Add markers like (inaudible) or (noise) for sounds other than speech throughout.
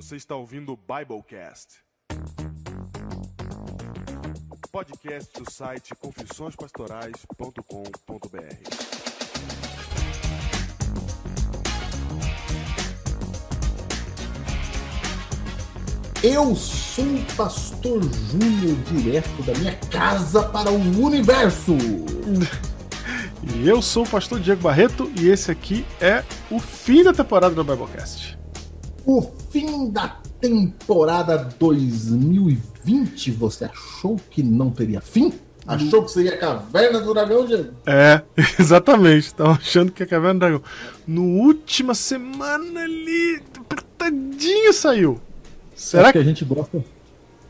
Você está ouvindo o Biblecast. Podcast do site confissõespastorais.com.br. Eu sou o Pastor Júnior, direto da minha casa para o universo. E eu sou o pastor Diego Barreto e esse aqui é o fim da temporada do Biblecast. O fim da temporada 2020. Você achou que não teria fim? Achou que seria a caverna do dragão, Diego? É, (laughs) exatamente. Tava achando que a Caverna do Dragão. No última semana ali, apertadinho saiu. Será É que. a gente gosta?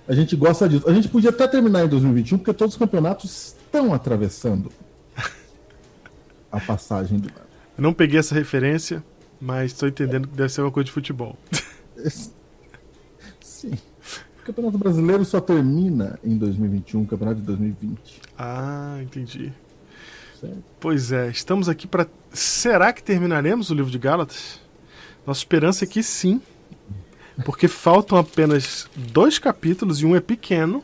A gente gosta disso. A gente podia até terminar em 2021, porque todos os campeonatos estão atravessando (laughs) a passagem do. Eu não peguei essa referência, mas estou entendendo que deve ser uma coisa de futebol. (laughs) (laughs) Sim. O Campeonato Brasileiro só termina em 2021, o Campeonato de 2020. Ah, entendi. Certo? Pois é, estamos aqui para. Será que terminaremos o livro de Gálatas? Nossa esperança é que sim. Porque faltam apenas dois capítulos e um é pequeno.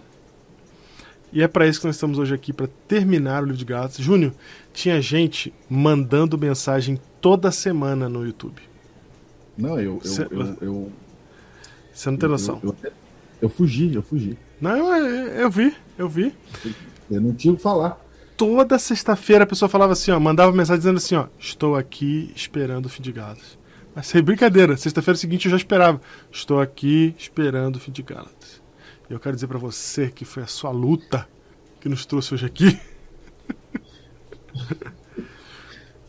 E é para isso que nós estamos hoje aqui, para terminar o livro de Gálatas. Júnior, tinha gente mandando mensagem toda semana no YouTube. Não, eu. eu, eu, eu, Você não tem noção. Eu, eu, eu fugi, eu fugi. Não, eu, eu vi, eu vi. Eu não tinha o que falar. Toda sexta-feira a pessoa falava assim, ó, mandava mensagem dizendo assim, ó, estou aqui esperando o fim de Gálatas. Mas sem brincadeira, sexta-feira seguinte eu já esperava. Estou aqui esperando o fim de Gálatas. E eu quero dizer pra você que foi a sua luta que nos trouxe hoje aqui,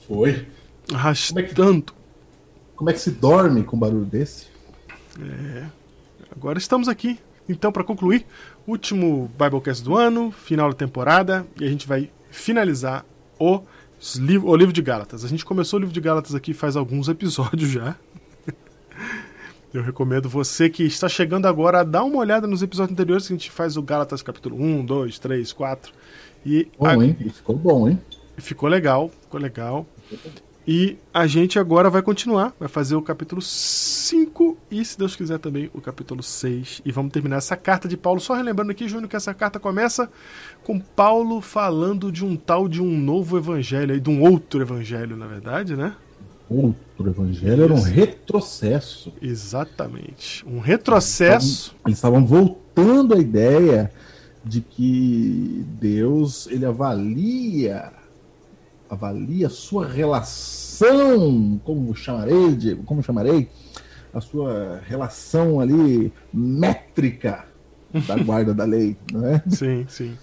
Foi. arrastando. Como é que se dorme com um barulho desse? Agora estamos aqui, então, para concluir, último Biblecast do ano, final da temporada, e a gente vai finalizar o, o livro de Gálatas. A gente começou o livro de Gálatas aqui faz alguns episódios já. Eu recomendo você que está chegando agora a dar uma olhada nos episódios anteriores que a gente faz o Gálatas capítulo 1, 2, 3, 4. E Bom, a- hein? Ficou bom, hein? ficou legal, ficou legal. E a gente agora vai continuar, vai fazer o capítulo 5 e, se Deus quiser, também o capítulo 6. E vamos terminar essa carta de Paulo. Só relembrando aqui, Júnior, que essa carta começa com Paulo falando de um tal de um novo evangelho, de um outro evangelho, na verdade, né? Outro evangelho era um retrocesso. Exatamente. Um retrocesso. Eles estavam voltando à ideia de que Deus ele avalia avalia a sua relação, como chamarei, Diego, como chamarei, a sua relação ali métrica da (laughs) guarda da lei, não é? Sim, sim.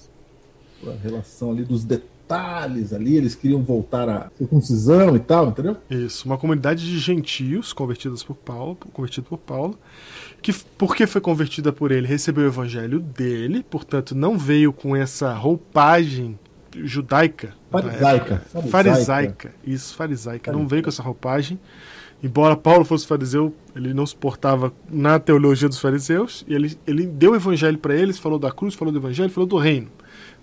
A relação ali dos detalhes ali, eles queriam voltar à circuncisão e tal, entendeu? Isso, uma comunidade de gentios convertidas por Paulo, convertido por Paulo, que porque foi convertida por ele, recebeu o evangelho dele, portanto não veio com essa roupagem judaica, da Farisaica. época. farisaica, isso, farisaica, não veio com essa roupagem. Embora Paulo fosse fariseu, ele não se portava na teologia dos fariseus, e ele, ele deu o evangelho para eles, falou da cruz, falou do evangelho, falou do reino.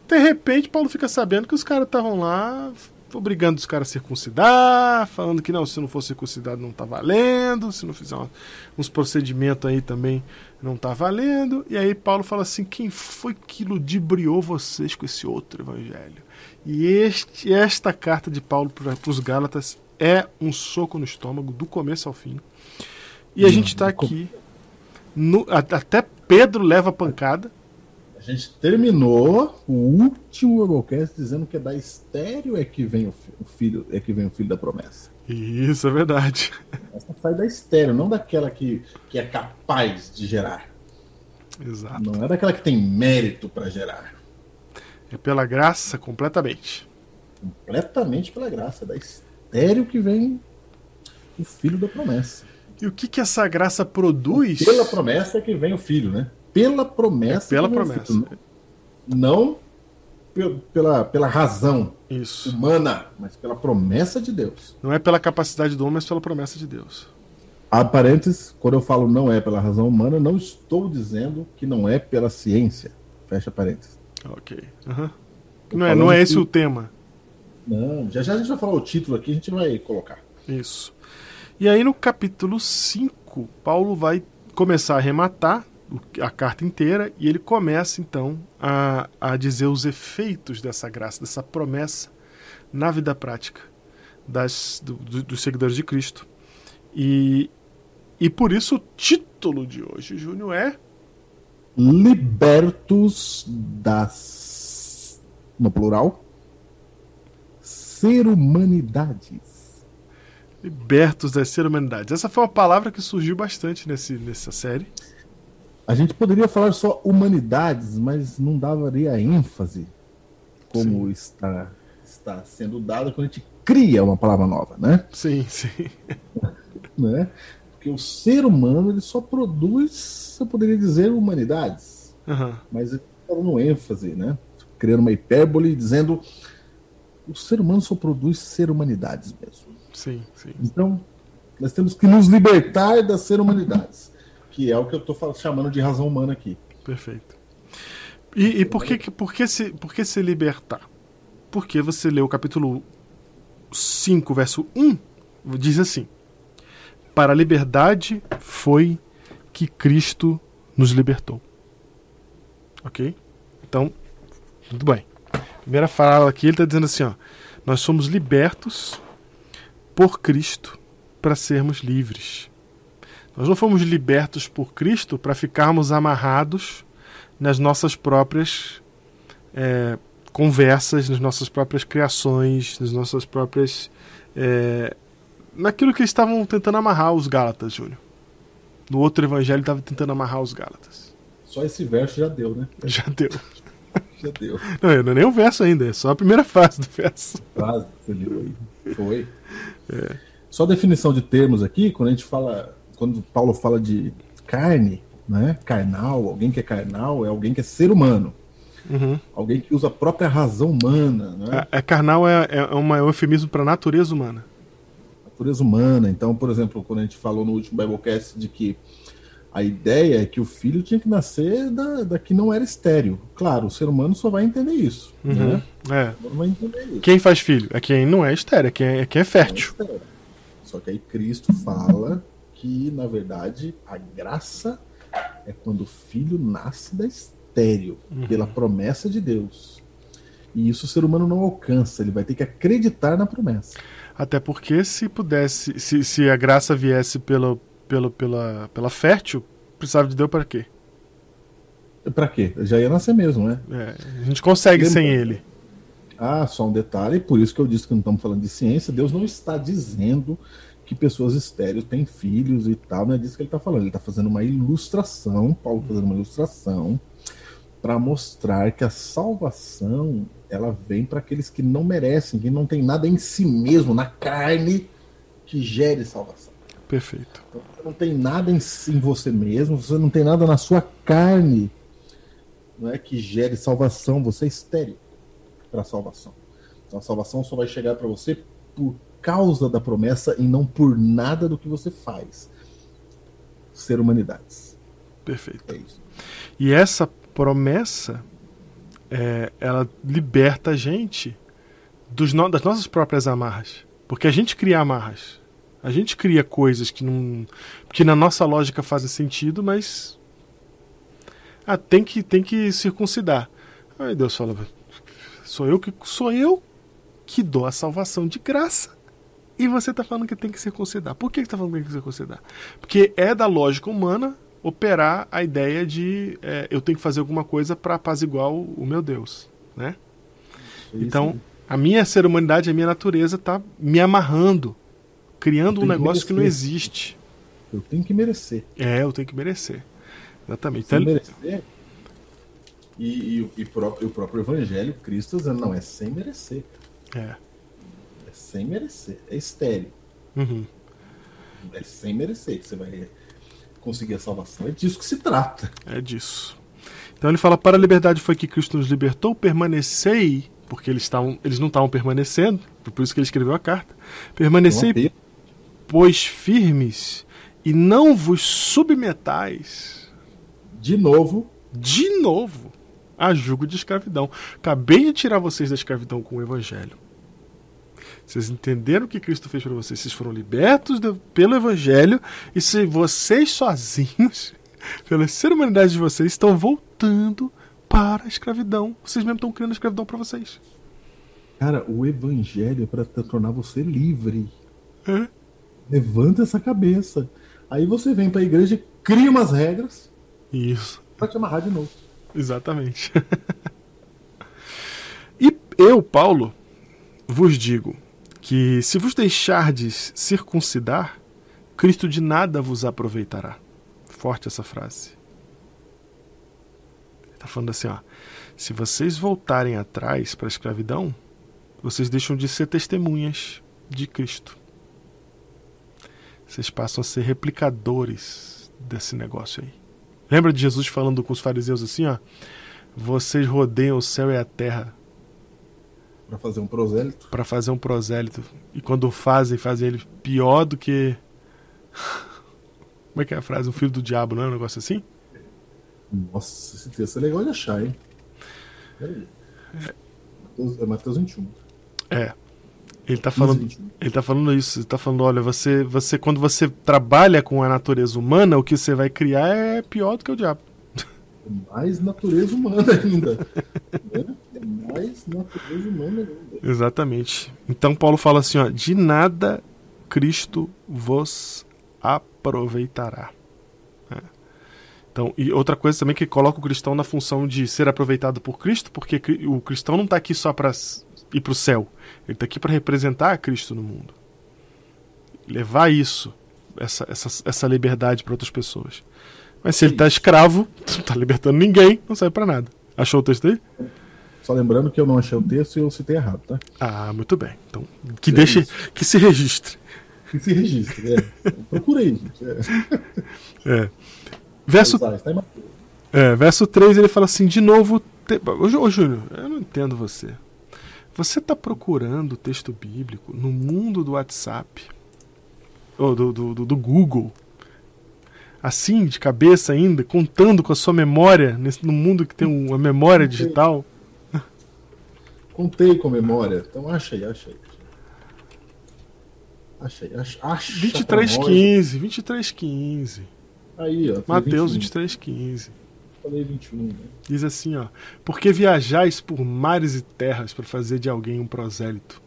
De repente, Paulo fica sabendo que os caras estavam lá obrigando os caras a circuncidar, falando que não, se não for circuncidado não tá valendo, se não fizer uns procedimentos aí também não tá valendo. E aí Paulo fala assim: quem foi que ludibriou vocês com esse outro evangelho? E este, esta carta de Paulo para os Gálatas é um soco no estômago, do começo ao fim. E a gente está aqui. no- até Pedro leva pancada. A gente terminou o último Eurocast dizendo que é da estéreo é que vem o, fi- o filho, é que vem o filho da promessa. Isso é verdade. Essa sai da estéreo, não daquela que, que é capaz de gerar. Exato. Não é daquela que tem mérito para gerar. É pela graça completamente. Completamente pela graça. É da estéreo que vem o filho da promessa. E o que, que essa graça produz? Pela promessa é que vem o filho, né? Pela promessa. É pela que vem o promessa. filho. Não pela, pela razão Isso. humana, mas pela promessa de Deus. Não é pela capacidade do homem, mas pela promessa de Deus. A parênteses, quando eu falo não é pela razão humana, não estou dizendo que não é pela ciência. Fecha parênteses. Ok. Tô Não é, não é esse que- o tema. Não, já já a gente vai falar o título aqui, a gente vai colocar. Isso. E aí no capítulo 5, Paulo vai começar a arrematar a carta inteira e ele começa então a, a dizer os efeitos dessa graça, dessa promessa na vida prática das, do- do- dos seguidores de Cristo. E, e por isso o título de hoje, Júnior, é Libertos das. No plural. Ser humanidades. Libertos das Ser Humanidades. Essa foi uma palavra que surgiu bastante nesse, nessa série. A gente poderia falar só humanidades, mas não daria ênfase como está, está sendo dado quando a gente cria uma palavra nova, né? Sim, sim. (laughs) né? Porque o ser humano ele só produz, eu poderia dizer, humanidades. Aham. Mas ele está dando ênfase, né? Criando uma hipérbole dizendo o ser humano só produz ser humanidades mesmo. Sim, sim. Então, nós temos que nos libertar das ser humanidades, que é o que eu estou chamando de razão humana aqui. Perfeito. E, e por, que, por, que se, por que se libertar? Porque você lê o capítulo 5, verso 1, diz assim: Para a liberdade foi que Cristo nos libertou. Ok? Então, muito bem. Primeira fala aqui, ele está dizendo assim: ó, Nós somos libertos por Cristo para sermos livres. Nós não fomos libertos por Cristo para ficarmos amarrados nas nossas próprias é, conversas, nas nossas próprias criações, nas nossas próprias. é, naquilo que eles estavam tentando amarrar os Gálatas, Júnior. No outro evangelho estava tentando amarrar os Gálatas. Só esse verso já deu, né? (laughs) Já deu. (laughs) Já deu. Não, não é nem o verso ainda, é só a primeira fase do verso. Quase você leu aí. Foi. Só definição de termos aqui, quando a gente fala, quando Paulo fala de carne, né? Carnal, alguém que é carnal é alguém que é ser humano. Uhum. Alguém que usa a própria razão humana, né? É, é carnal é, é, uma, é um eufemismo para a natureza humana. natureza humana. Então, por exemplo, quando a gente falou no último Biblecast de que a ideia é que o filho tinha que nascer da, da que não era estéreo. Claro, o ser humano só vai entender isso. Né? É. Entender isso. Quem faz filho? É quem não é estéreo, é quem é, é quem é fértil. Estéreo. Só que aí Cristo fala que, na verdade, a graça é quando o filho nasce da estéreo, pela promessa de Deus. E isso o ser humano não alcança, ele vai ter que acreditar na promessa. Até porque se pudesse, se, se a graça viesse pelo, pelo, pela, pela fértil, precisava de Deus para quê? Pra quê? Já ia nascer mesmo, né? É, a gente consegue Lembra- sem ele. Ah, só um detalhe, por isso que eu disse que não estamos falando de ciência. Deus não está dizendo que pessoas estéreis têm filhos e tal, não é disso que ele está falando. Ele está fazendo uma ilustração, Paulo fazendo uma ilustração, para mostrar que a salvação ela vem para aqueles que não merecem, que não tem nada em si mesmo, na carne, que gere salvação. Perfeito. Então, você não tem nada em, si, em você mesmo, você não tem nada na sua carne não é, que gere salvação, você é estéreo para a salvação. Então a salvação só vai chegar para você por causa da promessa e não por nada do que você faz. Ser humanidades. Perfeito. É isso. E essa promessa, é, ela liberta a gente dos no- das nossas próprias amarras. Porque a gente cria amarras. A gente cria coisas que não. que na nossa lógica fazem sentido, mas. Ah, tem que, tem que circuncidar. Aí Deus fala, sou eu que sou eu que dou a salvação de graça. E você está falando que tem que circuncidar. Por que você está falando que tem que circuncidar? Porque é da lógica humana operar a ideia de é, eu tenho que fazer alguma coisa para apaziguar o, o meu Deus, né? Isso Então, a minha ser humanidade, a minha natureza está me amarrando, criando um tenho que negócio que não existe. eu tenho que merecer. É, eu tenho que merecer. Exatamente. Então, merecer. E, e, e próprio, o próprio Evangelho, Cristo dizendo, não, é sem merecer. é. Sem merecer. É estéreo. Uhum. É sem merecer que você vai conseguir a salvação. É disso que se trata. É disso. Então ele fala: para a liberdade foi que Cristo nos libertou, permanecei, porque eles, estavam, eles não estavam permanecendo, por isso que ele escreveu a carta. Permanecei, pois firmes, e não vos submetais De novo, de novo a jugo de escravidão. Acabei de tirar vocês da escravidão com o evangelho. Vocês entenderam o que Cristo fez para vocês. Vocês foram libertos do, pelo Evangelho. E se vocês sozinhos, (laughs) pela ser humanidade de vocês, estão voltando para a escravidão. Vocês mesmo estão criando a escravidão para vocês. Cara, o evangelho é para tornar você livre. É? Levanta essa cabeça. Aí você vem para a igreja cria umas regras Isso. para te amarrar de novo. Exatamente. (laughs) e eu, Paulo, vos digo que se vos deixardes circuncidar, Cristo de nada vos aproveitará. Forte essa frase. Está falando assim, ó. Se vocês voltarem atrás para a escravidão, vocês deixam de ser testemunhas de Cristo. Vocês passam a ser replicadores desse negócio aí. Lembra de Jesus falando com os fariseus assim, ó? Vocês rodeiam o céu e a terra Para fazer um prosélito. para fazer um prosélito. E quando fazem, fazem ele pior do que. (laughs) Como é que é a frase? Um filho do diabo, não é um negócio assim? Nossa, esse texto é legal de achar, hein? Peraí. Mateus- É Mateus 21. É. Ele tá 15, falando, 21. ele tá falando isso. Ele tá falando, olha, você, você, quando você trabalha com a natureza humana, o que você vai criar é pior do que o diabo. Mais natureza humana ainda. (laughs) né? É humana ainda. Exatamente. Então Paulo fala assim, ó, de nada Cristo vos aproveitará. É. Então, e outra coisa também que coloca o cristão na função de ser aproveitado por Cristo, porque o cristão não está aqui só para ir para o céu, ele está aqui para representar Cristo no mundo, levar isso, essa, essa, essa liberdade para outras pessoas. Mas se ele está escravo, (laughs) não está libertando ninguém, não serve para nada. Achou o texto aí? Só lembrando que eu não achei o texto e eu citei errado, tá? Ah, muito bem. Então, que É deixe, que se registre. Que se registre. É. Procurei, gente. É. É. Verso, Mas, ah, está em Mateus. é, verso 3 ele fala assim: de novo. Te... Ô, ô, Júnior, eu não entendo você. Você está procurando o texto bíblico no mundo do WhatsApp, ou do, do, do- do Google, assim, de cabeça ainda, contando com a sua memória, nesse, no mundo que tem uma memória digital? Contei com memória. Então achei, achei. Achei, achei. acha pra 2315, 2315. nós. Aí, ó. Mateus 21. 2315. Falei 21, né? Diz assim, ó: Porque viajais por mares e terras para fazer de alguém um prosélito.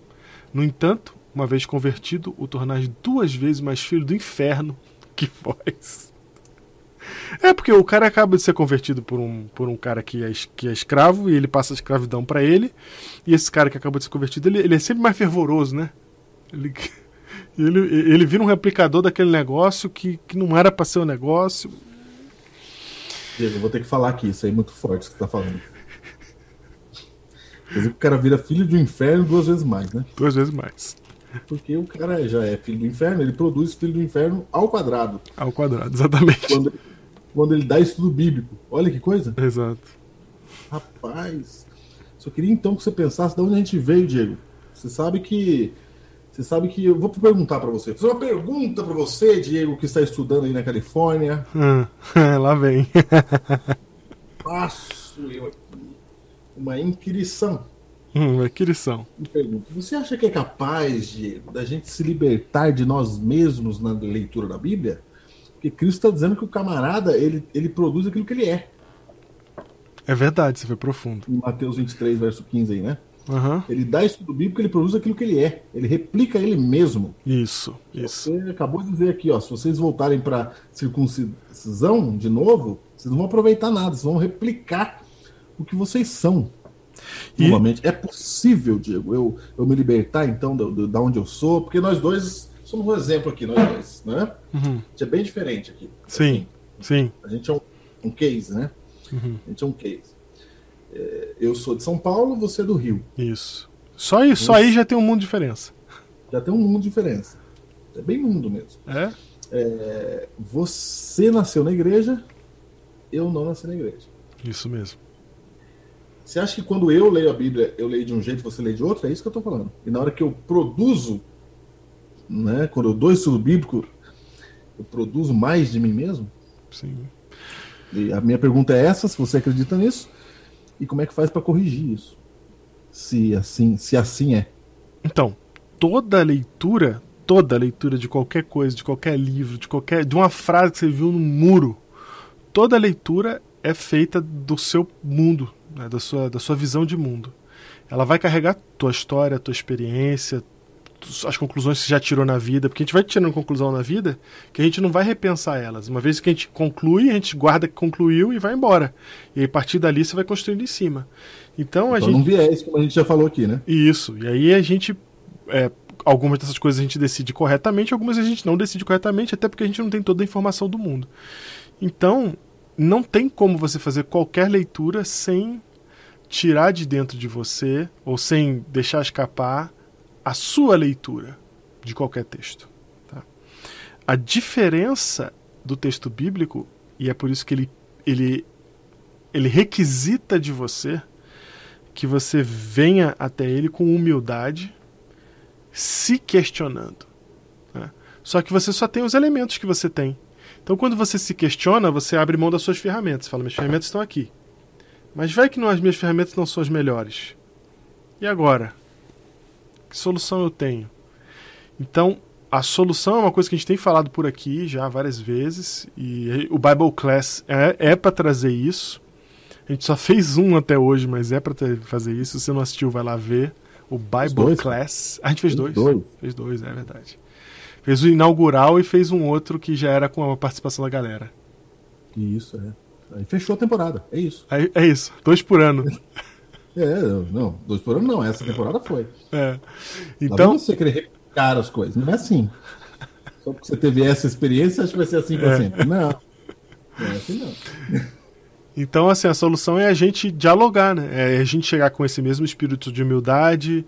No entanto, uma vez convertido, o tornais duas vezes mais filho do inferno que vós. É porque o cara acaba de ser convertido por um, por um cara que é, que é escravo e ele passa a escravidão para ele. E esse cara que acabou de ser convertido, ele, ele é sempre mais fervoroso, né? Ele, (laughs) ele, ele vira um replicador daquele negócio que, que não era para ser um negócio. Eu vou ter que falar aqui, isso aí é muito forte que você tá falando. Quer dizer que o cara vira filho do inferno duas vezes mais, né? Duas vezes mais. Porque o cara já é filho do inferno, ele produz filho do inferno ao quadrado. Ao quadrado, exatamente. Quando, quando ele dá estudo bíblico. Olha que coisa. Exato. Rapaz, só queria então que você pensasse de onde a gente veio, Diego. Você sabe que. Você sabe que. Eu vou perguntar pra você. Vou fazer uma pergunta pra você, Diego, que está estudando aí na Califórnia. Ah, (laughs) lá vem. (laughs) Faço eu aqui uma inquirição. hum, que lição. Me pergunto, você acha que é capaz, Diego, da gente se libertar de nós mesmos na leitura da Bíblia? Porque Cristo está dizendo que o camarada, ele, ele produz aquilo que ele é. É verdade, você foi profundo. Em Mateus 23, verso 15 aí, né? Aham. Ele dá estudo bíblico, ele produz aquilo que ele é. Ele replica ele mesmo. Isso, isso. Você acabou de dizer aqui, ó, se vocês voltarem para circuncisão de novo, vocês não vão aproveitar nada, vocês vão replicar o que vocês são. E- Novamente, é possível, Diego, eu, eu me libertar então do, do- da onde eu sou, porque nós dois somos um exemplo aqui, nós dois, né? Uhum. A gente é bem diferente aqui. Sim, sim. A gente é um, um case, né? Uhum. A gente é um case. É, eu sou de São Paulo, você é do Rio. Isso. Só aí, só aí já tem um mundo de diferença. Já tem um mundo de diferença. É bem mundo mesmo. É? É, você nasceu na igreja, eu não nasci na igreja. Isso mesmo. Você acha que quando eu leio a Bíblia, eu leio de um jeito e você lê de outro? É isso que eu estou falando. E na hora que eu produzo, né, quando eu dou estudo bíblico, eu produzo mais de mim mesmo? Sim. E a minha pergunta é essa, se você acredita nisso, e como é que faz para corrigir isso? Se assim, se assim é. Então, toda leitura, toda leitura de qualquer coisa, de qualquer livro, de qualquer, de uma frase que você viu no muro, toda leitura é feita do seu mundo, né, da, sua, da sua visão de mundo. Ela vai carregar tua história, tua experiência, as conclusões que você já tirou na vida, porque a gente vai tirando conclusão na vida que a gente não vai repensar elas. Uma vez que a gente conclui, a gente guarda que concluiu e vai embora. E a partir dali você vai construindo em cima. Então a Então gente. não viés, como a gente já falou aqui, né? Isso. E aí a gente. é, algumas dessas coisas a gente decide corretamente, algumas a gente não decide corretamente, até porque a gente não tem toda a informação do mundo. Então, não tem como você fazer qualquer leitura sem tirar de dentro de você, ou sem deixar escapar, a sua leitura de qualquer texto. tá? A diferença do texto bíblico, e é por isso que ele, ele, ele requisita de você que você venha até ele com humildade, se questionando. né? Só que você só tem os elementos que você tem. Então, quando você se questiona, você abre mão das suas ferramentas. Fala, minhas ferramentas estão aqui. Mas vai que não, as minhas ferramentas não são as melhores. E agora? Que solução eu tenho? Então, a solução é uma coisa que a gente tem falado por aqui já várias vezes. E o Bible Class é, é para trazer isso. A gente só fez um até hoje, mas é para fazer isso. Se você não assistiu, vai lá ver. O Bible? Class. A gente fez dois. Dois. Fez dois, é verdade. Fez o inaugural e fez um outro que já era com a participação da galera. Isso, é. Aí fechou a temporada. É isso. É, é isso, dois por ano. (laughs) É, não, dois por ano não. Essa temporada foi. É. Então, você querer replicar as coisas. Não é assim. Só porque você teve essa experiência, acho que vai ser assim pra É. sempre. Não. Não é assim não. então, assim, a solução é a gente dialogar, né? É a gente chegar com esse mesmo espírito de humildade,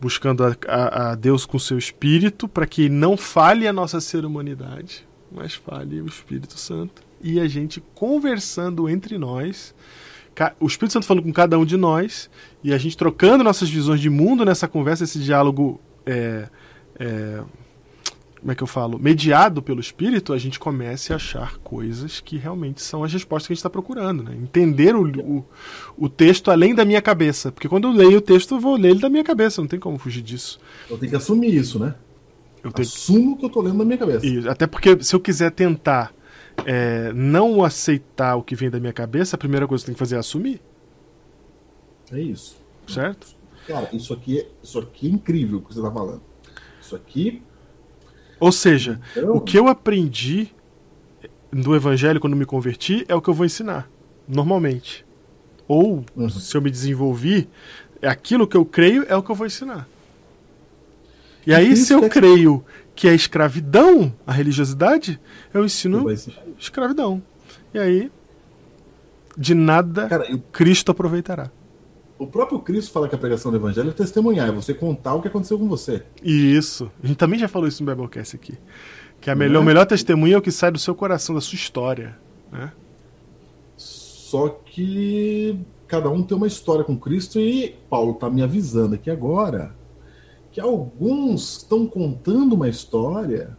buscando a, a- a Deus com seu espírito, para que não fale a nossa ser humanidade, mas fale o Espírito Santo. E a gente conversando entre nós, o Espírito Santo falando com cada um de nós, e a gente trocando nossas visões de mundo nessa conversa, esse diálogo. é, é, como é que eu falo? Mediado pelo Espírito, a gente comece a achar coisas que realmente são as respostas que a gente está procurando. Né? Entender o, o, o texto além da minha cabeça. Porque quando eu leio o texto, eu vou ler ele da minha cabeça, não tem como fugir disso. Eu tenho que assumir isso, né? Eu tenho Assumo que eu tô lendo na minha cabeça. E até porque se eu quiser tentar é, não aceitar o que vem da minha cabeça, a primeira coisa que eu tenho que fazer é assumir, É isso. certo? Cara, isso aqui, é- isso aqui é incrível o que você tá falando. Isso aqui. Ou seja, Então- o que eu aprendi do evangelho quando me converti é o que eu vou ensinar, normalmente. Ou, Uhum. se eu me desenvolvi, é aquilo que eu creio é o que eu vou ensinar. E aí, se eu é- creio que é escravidão a religiosidade, eu ensino escravidão. E aí, de nada Cara, eu- Cristo aproveitará. o próprio Cristo fala que a pregação do evangelho é testemunhar, é você contar o que aconteceu com você. Isso. A gente também já falou isso no Biblecast aqui. Que a melhor, é? o melhor testemunho é o que sai do seu coração, da sua história. Né? Só que cada um tem uma história com Cristo e Paulo está me avisando aqui agora que alguns estão contando uma história,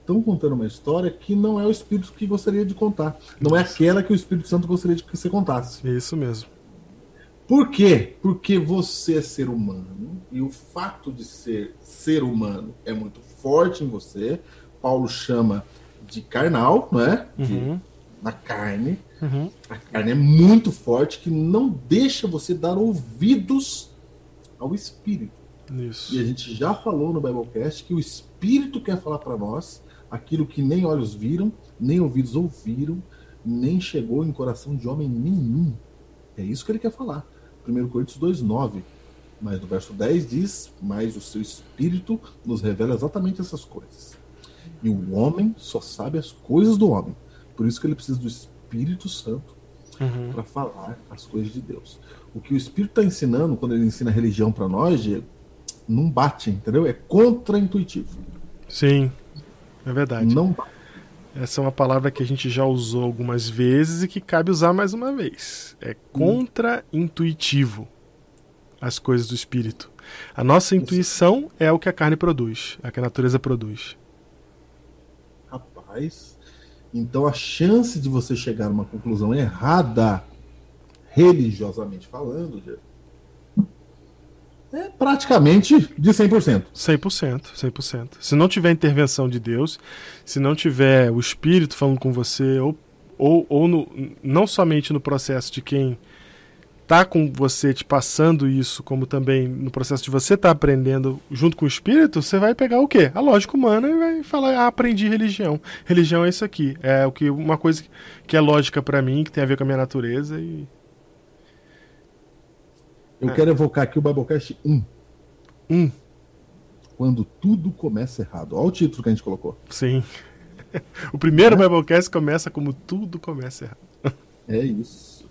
estão contando uma história que não é o Espírito que gostaria de contar, não é aquela que o Espírito Santo gostaria de que você contasse. É isso mesmo. Por quê? Porque você é ser humano e o fato de ser ser humano é muito forte em você. Paulo chama de carnal, não é? Uhum. na carne. Uhum. A carne é muito forte que não deixa você dar ouvidos ao Espírito. Isso. E a gente já falou no Biblecast que o Espírito quer falar para nós aquilo que nem olhos viram, nem ouvidos ouviram, nem chegou em coração de homem nenhum. É isso que ele quer falar. 1 Coríntios 2,9. Mas no verso 10 diz: Mas o seu Espírito nos revela exatamente essas coisas. E o homem só sabe as coisas do homem. Por isso que ele precisa do Espírito Santo Uhum. para falar as coisas de Deus. O que o Espírito está ensinando, quando ele ensina a religião para nós, Diego, não bate, entendeu? É contra-intuitivo. Sim, é verdade. Não bate. Essa é uma palavra que a gente já usou algumas vezes e que cabe usar mais uma vez. É contra-intuitivo as coisas do espírito. A nossa intuição é o que a carne produz, é o que a natureza produz. Rapaz, então a chance de você chegar a uma conclusão errada, religiosamente falando, Diego, é praticamente de 100%. 100%, 100%. Se não tiver intervenção de Deus, se não tiver o Espírito falando com você, ou, ou, ou no, não somente no processo de quem tá com você te passando isso, como também no processo de você estar tá aprendendo junto com o espírito, você vai pegar o quê? A lógica humana e vai falar, ah, aprendi religião. Religião é isso aqui. É o que uma coisa que é lógica para mim, que tem a ver com a minha natureza e Eu é. quero evocar aqui o Biblecast 1. 1. Quando tudo começa errado. Olha o título que a gente colocou. Sim. (laughs) O primeiro é. Biblecast começa como tudo começa errado. É isso.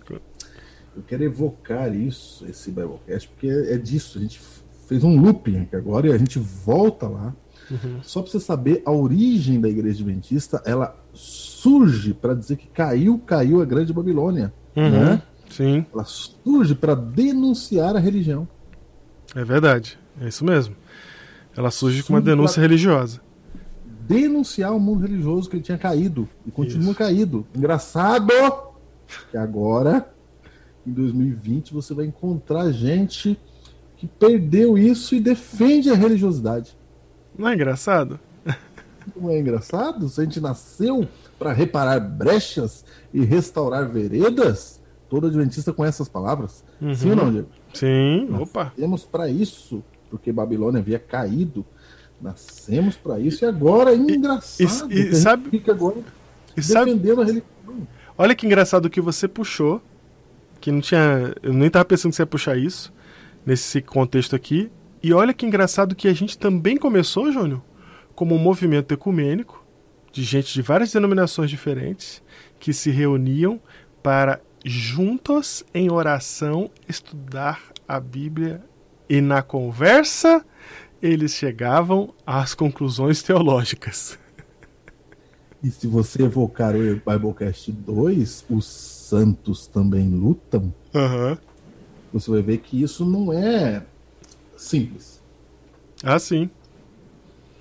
Eu quero evocar isso, esse Biblecast, porque é, é disso. A gente fez um looping aqui agora e a gente volta lá. Uhum. Só para você saber, a origem da Igreja Adventista, ela surge para dizer que caiu, caiu a Grande Babilônia. Uhum. Né? Sim. Ela surge para denunciar a religião. É verdade, é isso mesmo. Ela surge, surge com uma denúncia religiosa. Denunciar o mundo religioso que ele tinha caído e continua isso. caído. Engraçado que agora em 2020 você vai encontrar gente que perdeu isso e defende a religiosidade. Não é engraçado? Não é engraçado? Se a gente nasceu para reparar brechas e restaurar veredas, todo adventista conhece essas palavras. Uhum. Sim ou não, Diego? Sim, Nós opa. Nascemos para isso, porque Babilônia havia caído. Nascemos para isso e agora é engraçado. E, e, e sabe, fica agora e defendendo sabe, a religião. Olha que engraçado que você puxou que não tinha. Eu nem estava pensando que você ia puxar isso nesse contexto aqui. E olha que engraçado que a gente também começou, Júnior, como um movimento ecumênico de gente de várias denominações diferentes que se reuniam para juntos em oração estudar a Bíblia e na conversa eles chegavam às conclusões teológicas. (laughs) E se você evocar o Biblecast 2, os santos também lutam, uhum. você vai ver que isso não é simples. Ah, sim.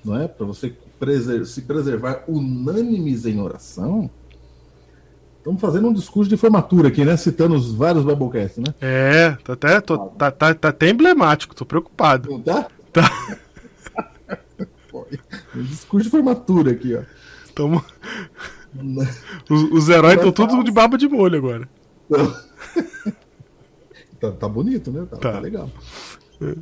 Não é? Para você preser se preservar unânimes em oração. Estamos fazendo um discurso de formatura aqui, né? Citando os vários Biblecasts, né? É, tá até, tô, tá, tá, tá até emblemático, tô preocupado. Não tá? Tá. (laughs) um discurso de formatura aqui, ó. Tamo... (laughs) Os, os heróis estão todos de barba de molho agora. (laughs) tá, tá, bonito, né? Tá, tá. tá legal. É.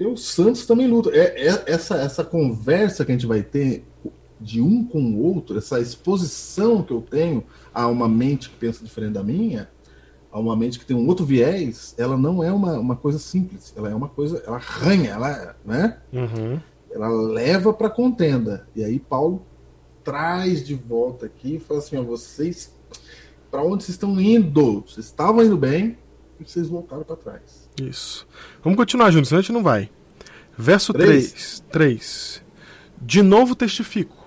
E o Santos também luta. É, é, essa, essa conversa que a gente vai ter de um com o outro, essa exposição que eu tenho a uma mente que pensa diferente da minha, a uma mente que tem um outro viés, ela não é uma, uma coisa simples. Ela é uma coisa, ela arranha, ela, né? Uhum. Ela leva para contenda. E aí Paulo traz de volta aqui e fala assim: ó, vocês, para onde vocês estão indo? Vocês estavam indo bem e vocês voltaram para trás. Isso. Vamos continuar, Júnior, senão a gente não vai. Verso 3. 3. De novo testifico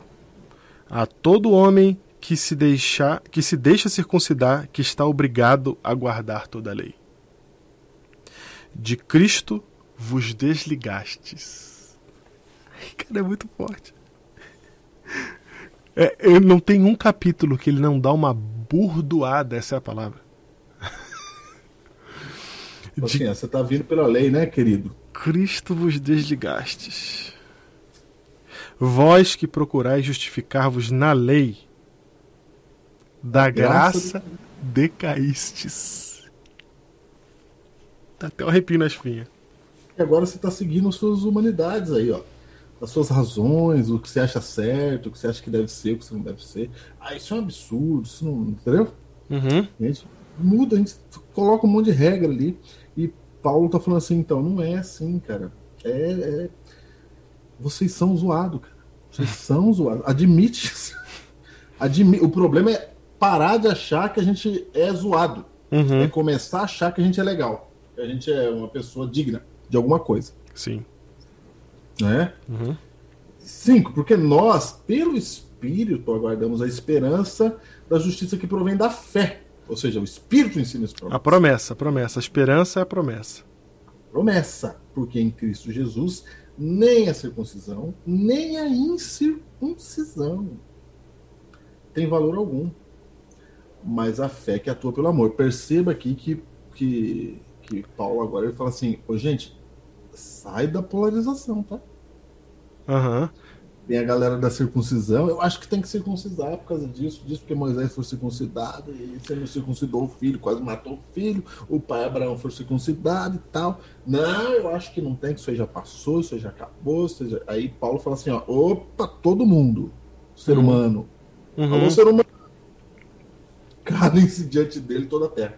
a todo homem que se deixa, que se deixa circuncidar, que está obrigado a guardar toda a lei. De Cristo vos desligastes. Cara, é muito forte. É, não tem um capítulo que ele não dá uma burdoada, essa é a palavra. Assim, De... Você está vindo pela lei, né, querido? Cristo vos desligastes. Vós que procurais justificar-vos na lei, da graça, graça decaístes. Tá até o arrepio na espinha. E agora você está seguindo suas humanidades aí, ó as suas razões, o que você acha certo, o que você acha que deve ser, o que você não deve ser. Ah, isso é um absurdo, isso não. Entendeu? Uhum. A gente muda, a gente coloca um monte de regra ali. E Paulo tá falando assim, então, não é assim, cara. É. é... Vocês são zoados, cara. Vocês são zoados. Admite. Admi... O problema é parar de achar que a gente é zoado. Uhum. É começar a achar que a gente é legal. Que a gente é uma pessoa digna de alguma coisa. Sim. Né? Uhum. Cinco, porque nós, pelo Espírito, aguardamos a esperança da justiça que provém da fé. Ou seja, o Espírito ensina esse A promessa, a promessa. A esperança é a promessa. Promessa. Porque em Cristo Jesus, nem a circuncisão, nem a incircuncisão tem valor algum. Mas a fé que atua pelo amor. Perceba aqui que, que, que Paulo agora ele fala assim: Ô, gente, sai da polarização, tá? Aham. Tem a galera da circuncisão. Eu acho que tem que circuncidar por causa disso, disso porque Moisés foi circuncidado e você não circuncidou o filho, quase matou o filho. O pai Abraão foi circuncidado e tal. Não, eu acho que não tem, que isso aí já passou, isso aí já acabou. Isso aí, já... aí Paulo fala assim: ó, opa, todo mundo, ser humano. Uhum. Ser humano. Calem-se (laughs) diante dele toda a terra.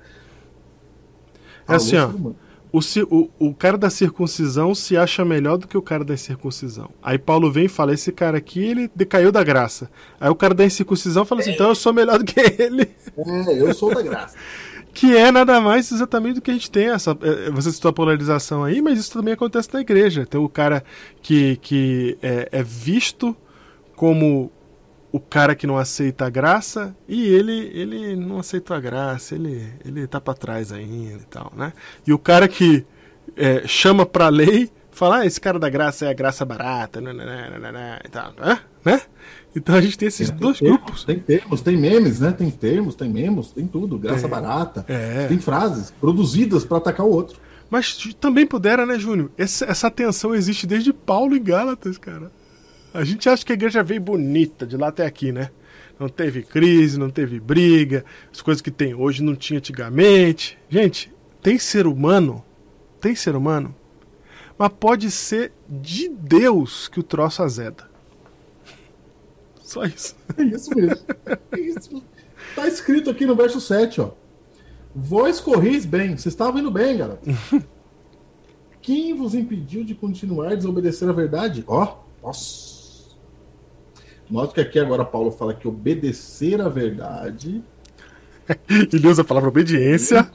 É assim, ó. humano. O, o, o cara da circuncisão se acha melhor do que o cara da incircuncisão. Aí Paulo vem e fala: esse cara aqui, ele decaiu da graça. Aí o cara da incircuncisão fala assim: então eu sou melhor do que ele. É, eu sou da graça. (laughs) Que é nada mais exatamente do que a gente tem. Essa, é, você citou a polarização aí, mas isso também acontece na igreja. Tem o cara que, que é, é visto como o cara que não aceita a graça e ele ele não aceita a graça, ele, ele tá pra trás ainda e tal, né? E o cara que é, chama pra lei fala, ah, esse cara da graça é a graça barata, né, né, né, e tal, né? Então a gente tem esses Tem dois grupos. Tem termos, tem memes, né? Tem termos, tem memos, tem tudo. Graça É. barata. É. Tem frases produzidas para atacar o outro. Mas também pudera, né, Júnior? Essa, essa tensão existe desde Paulo em Gálatas, cara. A gente acha que a igreja veio bonita de lá até aqui, né? Não teve crise, não teve briga, as coisas que tem hoje não tinha antigamente. Gente, tem ser humano, tem ser humano, mas pode ser de Deus que o troço azeda. (laughs) Só isso. É isso mesmo. É isso. Tá escrito aqui no verso 7, ó. Vós corris bem, vocês estavam indo bem, galera. (laughs) Quem vos impediu de continuar a desobedecer a verdade? Ó, nossa. Note que aqui agora Paulo fala que obedecer a verdade (laughs) Ele usa a palavra obediência.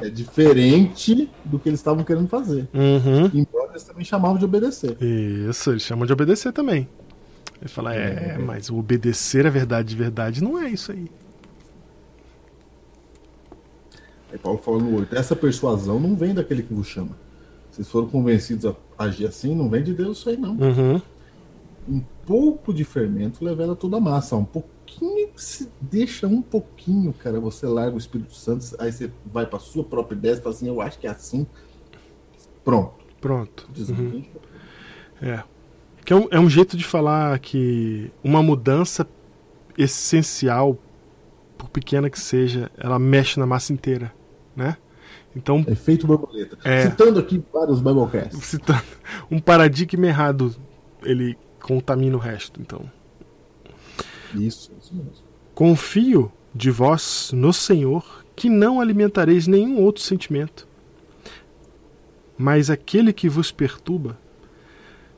é diferente do que eles estavam querendo fazer. Uhum. Embora eles também chamavam de obedecer. Isso, eles chamam de obedecer também. Ele fala, é, mas o obedecer a verdade de verdade não é isso aí. Aí Paulo fala no 8, essa persuasão não vem daquele que vos chama. Vocês foram convencidos a agir assim, não vem de Deus isso aí não. Uhum. Um pouco de fermento levela toda a massa. Um pouquinho, se deixa um pouquinho, cara, você larga o Espírito Santo, aí você vai pra sua própria ideia e fala assim, eu acho que é assim. Pronto. Pronto. Desmente. É. Que é um, é um jeito de falar que uma mudança essencial, por pequena que seja, ela mexe na massa inteira, né? Então, Efeito borboleta. É. Citando aqui vários Biblecasts. citando um paradigma errado, ele contamina o resto. Então, Isso, isso mesmo. Confio de vós no Senhor que não alimentareis nenhum outro sentimento. Mas aquele que vos perturba,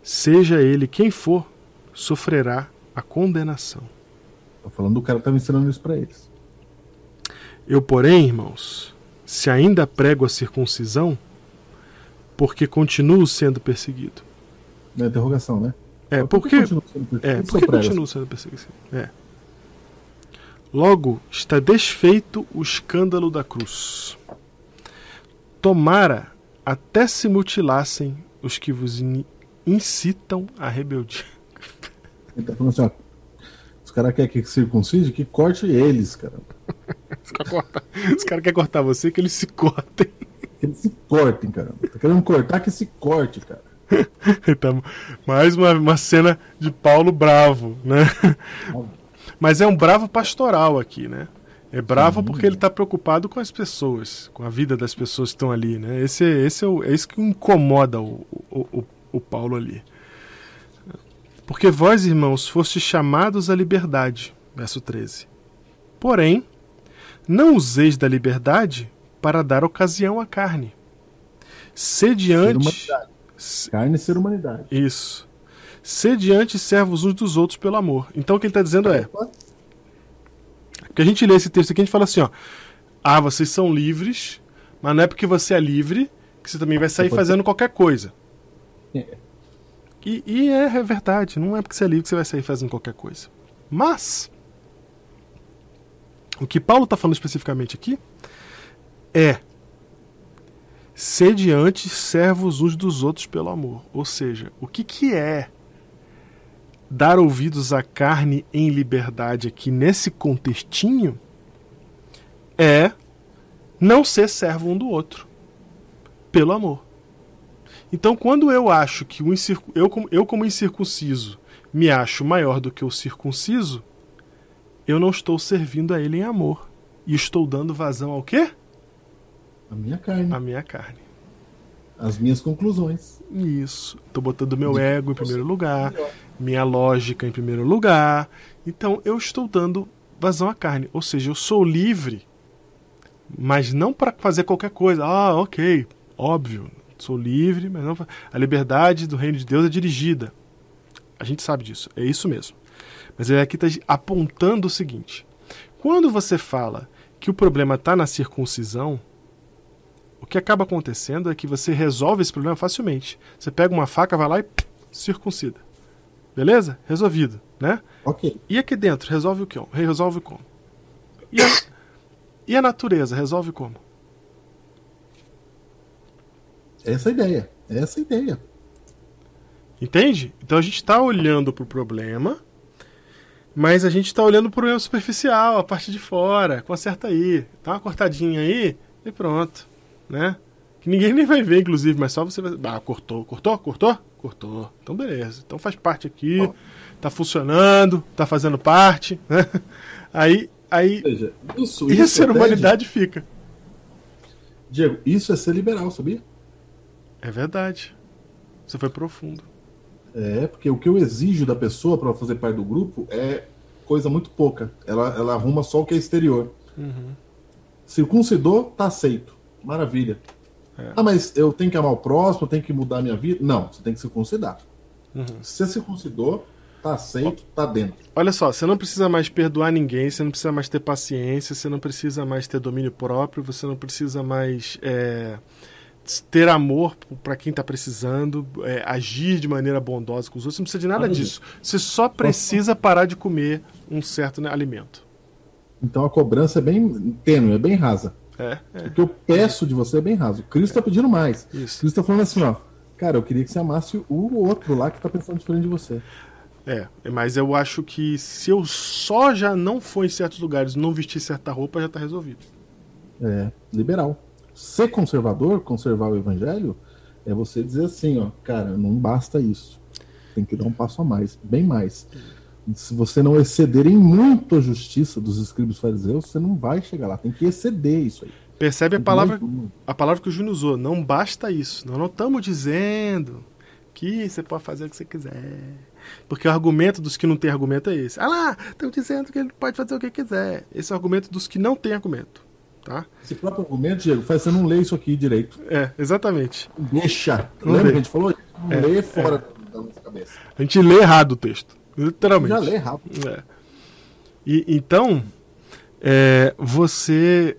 seja ele quem for, sofrerá a condenação. Tô falando do cara que tava ensinando isso pra eles. Eu, porém, irmãos, se ainda prego a circuncisão, porque continuo sendo perseguido. Na interrogação, né? É, Por que porque continua sendo perseguido? É, Isso porque prega. continuo sendo perseguido. É. Logo está desfeito o escândalo da cruz. Tomara até se mutilassem os que vos in- incitam à rebeldia. Ele tá falando assim, ó. Os caras querem que circuncide, que corte eles, cara. Os caras caras querem cortar você, que eles se cortem. Que eles se cortem, cara. Tá querendo cortar que se corte, cara. (laughs) Então, mais uma, uma cena de Paulo bravo, né? (laughs) Mas é um bravo pastoral aqui, né? É bravo porque ele está preocupado com as pessoas, com a vida das pessoas que estão ali, né? Esse, esse é, o- é isso que incomoda o, o, o, Paulo ali. Porque vós, irmãos, fostes chamados à liberdade, verso 13. Porém, não useis da liberdade para dar ocasião à carne. Sediante. humanidade. Carne ser humanidade. Isso. Sediante servos uns dos outros pelo amor. Então o que ele está dizendo é. Porque a gente lê esse texto aqui, a gente fala assim, ó. Ah, vocês são livres, mas não é porque você é livre que você também vai sair fazendo qualquer coisa. É. E, e é, é verdade, não é porque você é livre que você vai sair fazendo qualquer coisa. Mas, o que Paulo está falando especificamente aqui é sediante servos uns dos outros pelo amor. Ou seja, o que, que é dar ouvidos à carne em liberdade aqui nesse contextinho é não ser servo um do outro pelo amor. Então, quando eu acho que eu, como, eu, como incircunciso, me acho maior do que o circunciso, eu não estou servindo a ele em amor. E estou dando vazão ao quê? A minha carne. A minha carne. As minhas conclusões. Isso. Estou botando meu ego em primeiro lugar, minha lógica em primeiro lugar. Então, eu estou dando vazão à carne. Ou seja, eu sou livre, mas não para fazer qualquer coisa. Ah, ok, óbvio. Sou livre, mas não. A liberdade do reino de Deus é dirigida. A gente sabe disso. É isso mesmo. Mas ele aqui está apontando o seguinte: quando você fala que o problema está na circuncisão, o que acaba acontecendo é que você resolve esse problema facilmente. Você pega uma faca, vai lá e pff, circuncida. Beleza? Resolvido, né? Ok. E aqui dentro, resolve o que? Resolve como? E a, e a natureza, resolve como? Essa é a ideia. Essa é a ideia. Entende? Então a gente está olhando para o problema, mas a gente está olhando para o problema superficial, a parte de fora. Conserta aí. Dá uma cortadinha aí e pronto. Né? Que ninguém nem vai ver, inclusive, mas só você vai. Ah, cortou, cortou, cortou? Cortou. Então beleza. Então faz parte aqui, oh. tá funcionando, tá fazendo parte. Né? Aí. aí seja, isso, e a humanidade fica. Diego, isso é ser liberal, sabia? É verdade. Você foi profundo. É, porque o que eu exijo da pessoa para fazer parte do grupo é coisa muito pouca. Ela, ela arruma só o que é exterior. Uhum. Circuncidou, tá aceito. Maravilha. É. Ah, mas eu tenho que amar o próximo, eu tenho que mudar a minha vida? Não, você tem que circuncidar. Uhum. Se você circuncidou, tá aceito, tá dentro. Olha só, você não precisa mais perdoar ninguém, você não precisa mais ter paciência, você não precisa mais ter domínio próprio, você não precisa mais. É ter amor para quem está precisando, é, agir de maneira bondosa com os outros, não precisa de nada disso. Você só precisa parar de comer um certo né, alimento. Então a cobrança é bem tênue, é bem rasa. É, é. O que eu peço de você é bem raso. Cristo está pedindo mais. Isso. Cristo está falando assim, ó. Cara, eu queria que você amasse o outro lá que está pensando diferente de você. É, mas eu acho que se eu só já não for em certos lugares, não vestir certa roupa, já está resolvido. É, liberal ser conservador, conservar o evangelho, é você dizer assim, ó, cara, não basta isso. Tem que dar um passo a mais, bem mais. Se você não exceder em muito a justiça dos escribas fariseus, você não vai chegar lá. Tem que exceder isso aí. Percebe a palavra, a palavra que o Júnior usou. Não basta isso. Nós não estamos dizendo que você pode fazer o que você quiser. Porque o argumento dos que não têm argumento é esse. Ah lá, estão dizendo que ele pode fazer o que quiser. Esse é o argumento dos que não têm argumento. Tá? Esse próprio argumento, Diego, faz você não ler isso aqui direito. É, exatamente. Deixa. Não Lembra que a gente falou? Não é, lê fora é. da nossa cabeça. A gente lê errado o texto. Literalmente. Já lê errado. É. E, então, é, você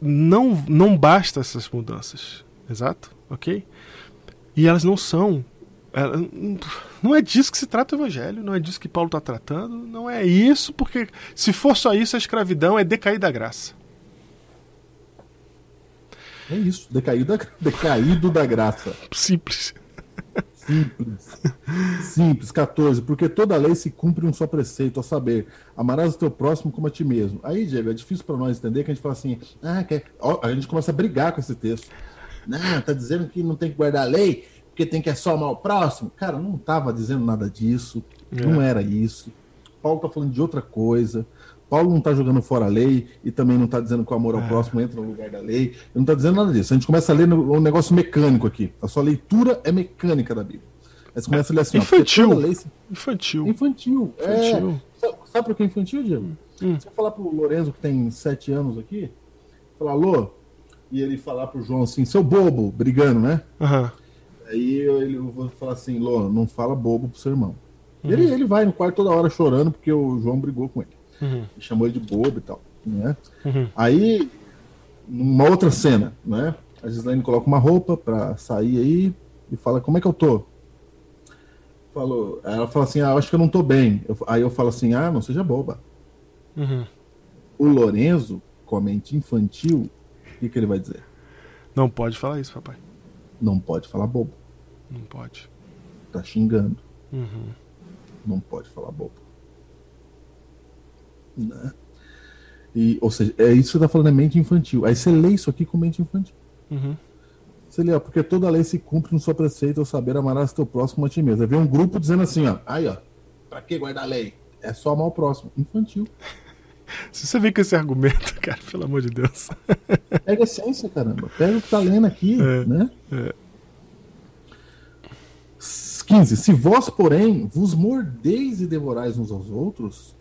não, não basta essas mudanças. Exato? Ok? E elas não são não é disso que se trata o evangelho, não é disso que Paulo está tratando, não é isso, porque se for só isso, a escravidão é decair da graça. É isso, decaído da, (laughs) decaído da graça. Simples. (laughs) Simples. Simples, 14. Porque toda lei se cumpre um só preceito, a saber, amarás o teu próximo como a ti mesmo. Aí, Diego, é difícil para nós entender que a gente fala assim, ah, quer... a gente começa a brigar com esse texto. Não, tá dizendo que não tem que guardar a lei, porque tem que é só amar o próximo. Cara, não estava dizendo nada disso, é. não era isso. Paulo está falando de outra coisa. Paulo não está jogando fora a lei e também não está dizendo que o amor ao é. próximo entra no lugar da lei. Ele não está dizendo nada disso. A gente começa a ler um negócio mecânico aqui. A sua leitura é mecânica da Bíblia. Aí você começa a ler assim, infantil. Ó, lei... infantil. Infantil. Infantil. É... Sabe por que é infantil, Diego? Hum. Você falar pro Lorenzo, que tem sete anos aqui, falar, Lô, e ele falar pro João assim, seu bobo, brigando, né? Uhum. Aí eu, eu vou falar assim, Lô, não fala bobo pro seu irmão. Uhum. Ele, ele vai no quarto toda hora chorando porque o João brigou com ele. Uhum. Chamou ele de bobo e tal. Né? Uhum. Aí, numa outra cena, né? A Gislaine coloca uma roupa pra sair aí e fala, como é que eu tô? Falou, ela fala assim, ah, acho que eu não tô bem. Eu, aí eu falo assim, ah, não seja boba. Uhum. O Lorenzo, com a mente infantil, o que, que ele vai dizer? Não pode falar isso, papai. Não pode falar bobo. Não pode. Tá xingando. Uhum. Não pode falar bobo. Né? E, ou seja, é isso que você tá falando, é mente infantil. Aí você lê isso aqui com mente infantil. Uhum. Se ele, ó, porque toda lei se cumpre no seu preceito ao saber amarás teu próximo a ti mesmo. Aí vem um grupo dizendo assim, ó, aí ó, pra que guardar a lei? É só amar o próximo. Infantil. (laughs) Se você vem com esse argumento, (laughs) cara, pelo amor de Deus. (laughs) Pega a essência, caramba. Pega o que tá lendo aqui, É, né? é. 15. Se vós, porém, vos mordeis e devorais uns aos outros,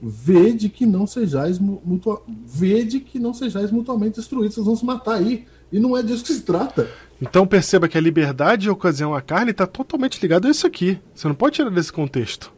vede que não sejais mu- mutua... vede que não sejais mutuamente destruídos, vocês vão se matar aí. E não é disso que se trata. Então perceba que a liberdade e a ocasião à carne está totalmente ligado a isso aqui. Você não pode tirar desse contexto.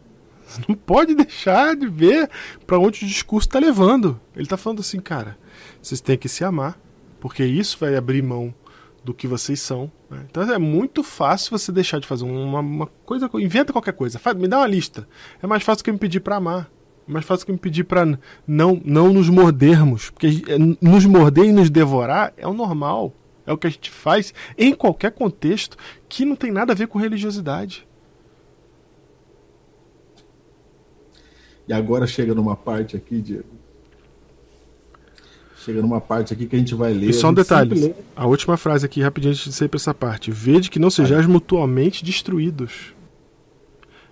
Você não pode deixar de ver para onde o discurso está levando. Ele está falando assim, cara, vocês têm que se amar, porque isso vai abrir mão do que vocês são. né? Então é muito fácil você deixar de fazer uma, uma coisa, inventa qualquer coisa, faz- me dá uma lista. É mais fácil que me pedir para amar. Mais fácil que me pedir para não, não nos mordermos. Porque é, nos morder e nos devorar é o normal. É o que a gente faz em qualquer contexto que não tem nada a ver com religiosidade. E agora chega numa parte aqui, Diego. Chega numa parte aqui que a gente vai ler. E só um detalhe: a última frase aqui, rapidinho antes de sair para essa parte. Vede que não sejais mutuamente destruídos.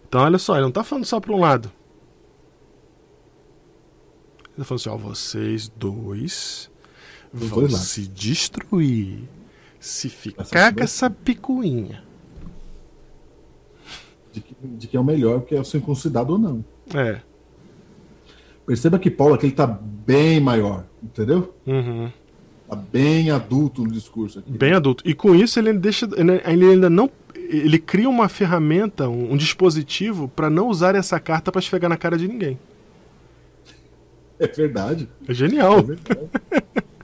Então, olha só, ele não está falando só para um lado. Ele falando assim: ó, vocês dois vão se destruir se ficar com essa picuinha. De que, de que é o melhor, porque é o circuncidado ou não. É. Perceba que Paulo aqui ele tá bem maior, entendeu? Uhum. Tá bem adulto no discurso aqui. Bem adulto. E com isso ele deixa, ele ainda não, ele cria uma ferramenta, um, um dispositivo para não usar essa carta para esfregar na cara de ninguém. É verdade. É É genial. verdade.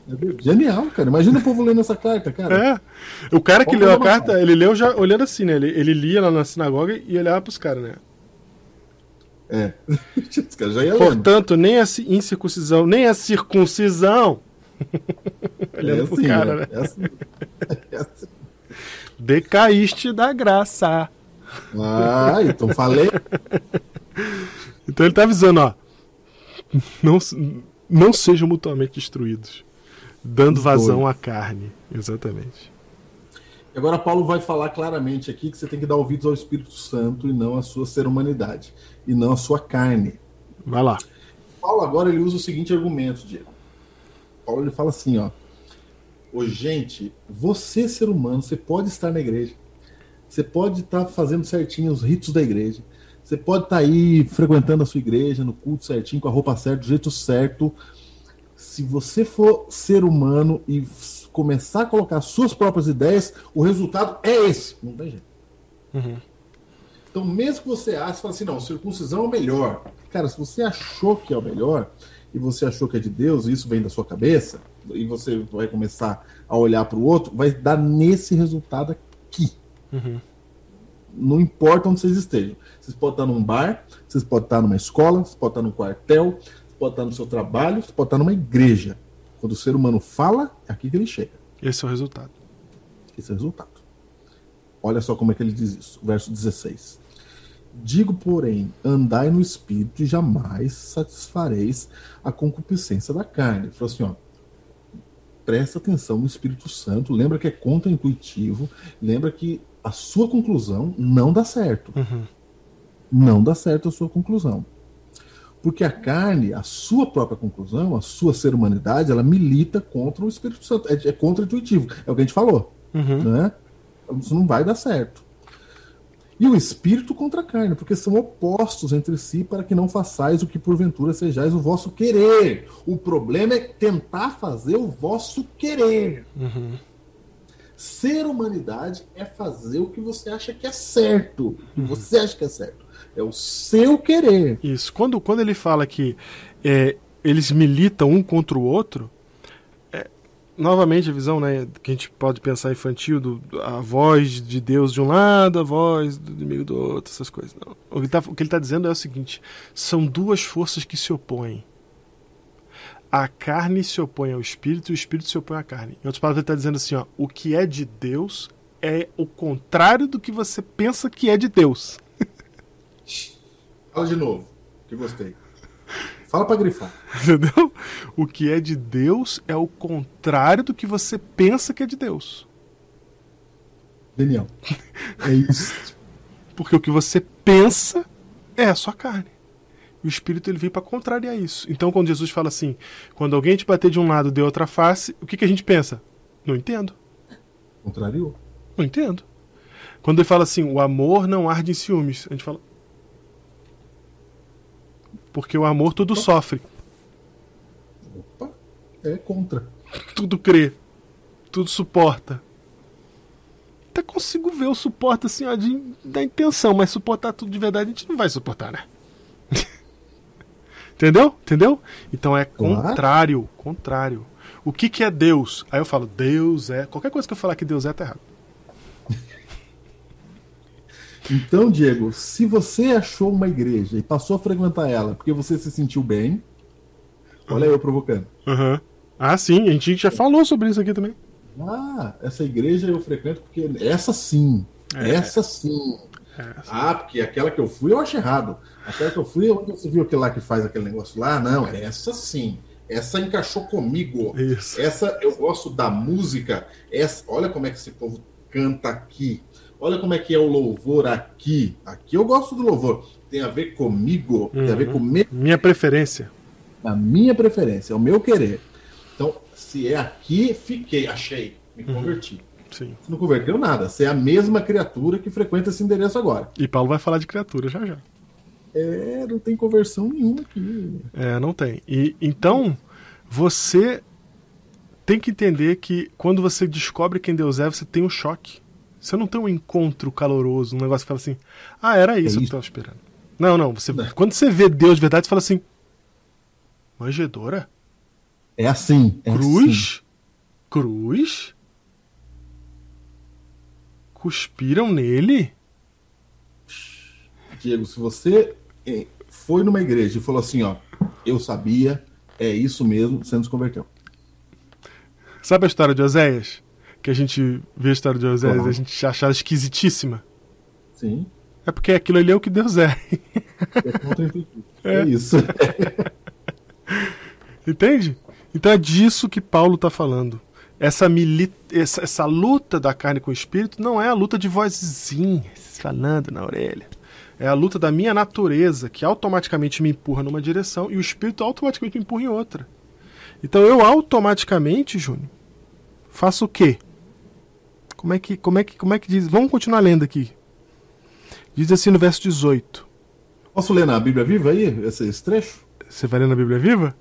É verdade. Genial, cara. Imagina o povo lendo essa carta, cara. É. O cara que leu a lá, carta, ele leu já olhando assim, né? Ele, ele lia lá na sinagoga e olhava pros caras, né? É. (laughs) Os caras já iam. Portanto, nem a ci- incircuncisão, nem a circuncisão. É olhando pro assim, cara, né? né? É assim. É assim. Decaíste da graça. Ah, então falei. Então ele tá avisando, ó. Não, não sejam mutuamente destruídos. Dando vazão à carne. Exatamente. Agora Paulo vai falar claramente aqui que você tem que dar ouvidos ao Espírito Santo e não à sua ser humanidade e não à sua carne. Vai lá. Paulo agora ele usa o seguinte argumento, Diego. Paulo ele fala assim, ó. Ô, gente, você ser humano, você pode estar na igreja. Você pode estar fazendo certinho os ritos da igreja. Você pode estar aí frequentando a sua igreja, no culto certinho, com a roupa certa, do jeito certo. Se você for ser humano e começar a colocar suas próprias ideias, o resultado é esse. Não tem jeito. Uhum. Então, mesmo que você ache, fala assim, não, circuncisão é o melhor. Cara, se você achou que é o melhor, e você achou que é de Deus, e isso vem da sua cabeça, e você vai começar a olhar para o outro, vai dar nesse resultado aqui. Uhum. Não importa onde vocês estejam. Vocês podem estar num bar, vocês podem estar numa escola, vocês podem estar num quartel, vocês podem estar no seu trabalho, vocês podem estar numa igreja. Quando o ser humano fala, é aqui que ele chega. Esse é o resultado. Esse é o resultado. Olha só como é que ele diz isso. Verso 16. Digo, porém, andai no espírito e jamais satisfareis a concupiscência da carne. Ele falou assim, ó. Presta atenção no Espírito Santo, lembra que é contra-intuitivo, lembra que a sua conclusão não dá certo. Uhum. Não dá certo a sua conclusão. Porque a carne, a sua própria conclusão, a sua ser humanidade, ela milita contra o Espírito Santo. É, é contra-intuitivo. É o que a gente falou Uhum. né? Isso não vai dar certo. E o espírito contra a carne, porque são opostos entre si para que não façais o que porventura sejais o vosso querer. O problema é tentar fazer o vosso querer. Uhum. Ser humanidade é fazer o que você acha que é certo. O que você acha que é certo. É o seu querer. Isso. Quando, quando ele fala que é, eles militam um contra o outro, é, novamente a visão né, que a gente pode pensar infantil, do, a voz de Deus de um lado, a voz do inimigo do outro, essas coisas. Não. O que, ele tá, o que ele está dizendo é o seguinte: são duas forças que se opõem. A carne se opõe ao espírito e o espírito se opõe à carne. Em outras palavras, ele está dizendo assim: ó, o que é de Deus é o contrário do que você pensa que é de Deus. Fala de novo, que gostei. Fala para grifar. (laughs) Entendeu? O que é de Deus é o contrário do que você pensa que é de Deus. Genial. É isso. (laughs) Porque o que você pensa é a sua carne. E o Espírito ele vem para contrariar isso. Então, quando Jesus fala assim, quando alguém te bater de um lado, dê outra face, o que, que a gente pensa? Não entendo. Contrariou. Não entendo. Quando ele fala assim, o amor não arde em ciúmes, a gente fala. Porque o amor tudo sofre, Opa, é contra. tudo crê, tudo suporta. Até consigo ver o suporte assim, ó, de, da intenção, mas suportar tudo de verdade a gente não vai suportar, né? Entendeu? Entendeu? Então é contrário, contrário. O que, que é Deus? Aí eu falo, Deus é. Qualquer coisa que eu falar que Deus é, tá errado. (laughs) Então, Diego, se você achou uma igreja e passou a frequentar ela porque você se sentiu bem, olha eu provocando. Aham. Ah, sim, a gente já falou sobre isso aqui também. Ah, essa igreja eu frequento porque essa sim, É. essa sim. Ah, porque aquela que eu fui eu acho errado. Aquela que eu fui, onde você viu aquele lá que faz aquele negócio lá? Não, essa sim. Essa encaixou comigo. Isso. Essa eu gosto da música. Essa, olha como é que esse povo canta aqui. Olha como é que é o louvor aqui. Aqui eu gosto do louvor. Tem a ver comigo, tem a ver com me- Minha preferência. a minha preferência, é o meu querer. Então, se é aqui, fiquei, achei, me converti. Sim. Você não converteu nada. Você é a mesma criatura que frequenta esse endereço agora. E Paulo vai falar de criatura já já. É, não tem conversão nenhuma aqui. É, não tem. E então você tem que entender que quando você descobre quem Deus é, você tem um choque. Você não tem um encontro caloroso, um negócio que fala assim: "Ah, era isso, É que eu estava esperando". Não, não, você Não. quando você vê Deus de verdade, você fala assim: "Manjedora? É assim. É assim. Cruz? Cuspiram nele?" Diego, se você eh, foi numa igreja e falou assim, ó, eu sabia, é isso mesmo, você não se converteu. Sabe a história de Oséias? Que a gente vê a história de Oséias Uhum. e a gente acha ela esquisitíssima. Sim. É porque aquilo ali é o que Deus é. É. (laughs) É. É isso. (laughs) Entende? Então é disso que Paulo está falando. Essa, essa, essa luta da carne com o espírito não é a luta de vozinhas falando na orelha. É a luta da minha natureza, que automaticamente me empurra numa direção e o espírito automaticamente me empurra em outra. Então eu automaticamente, Júnior, faço o quê? Como é que, como é que, como é que diz? Vamos continuar lendo aqui. Diz assim no verso 18. Posso ler na Bíblia Viva aí, esse, esse trecho? Você vai ler na Bíblia Viva?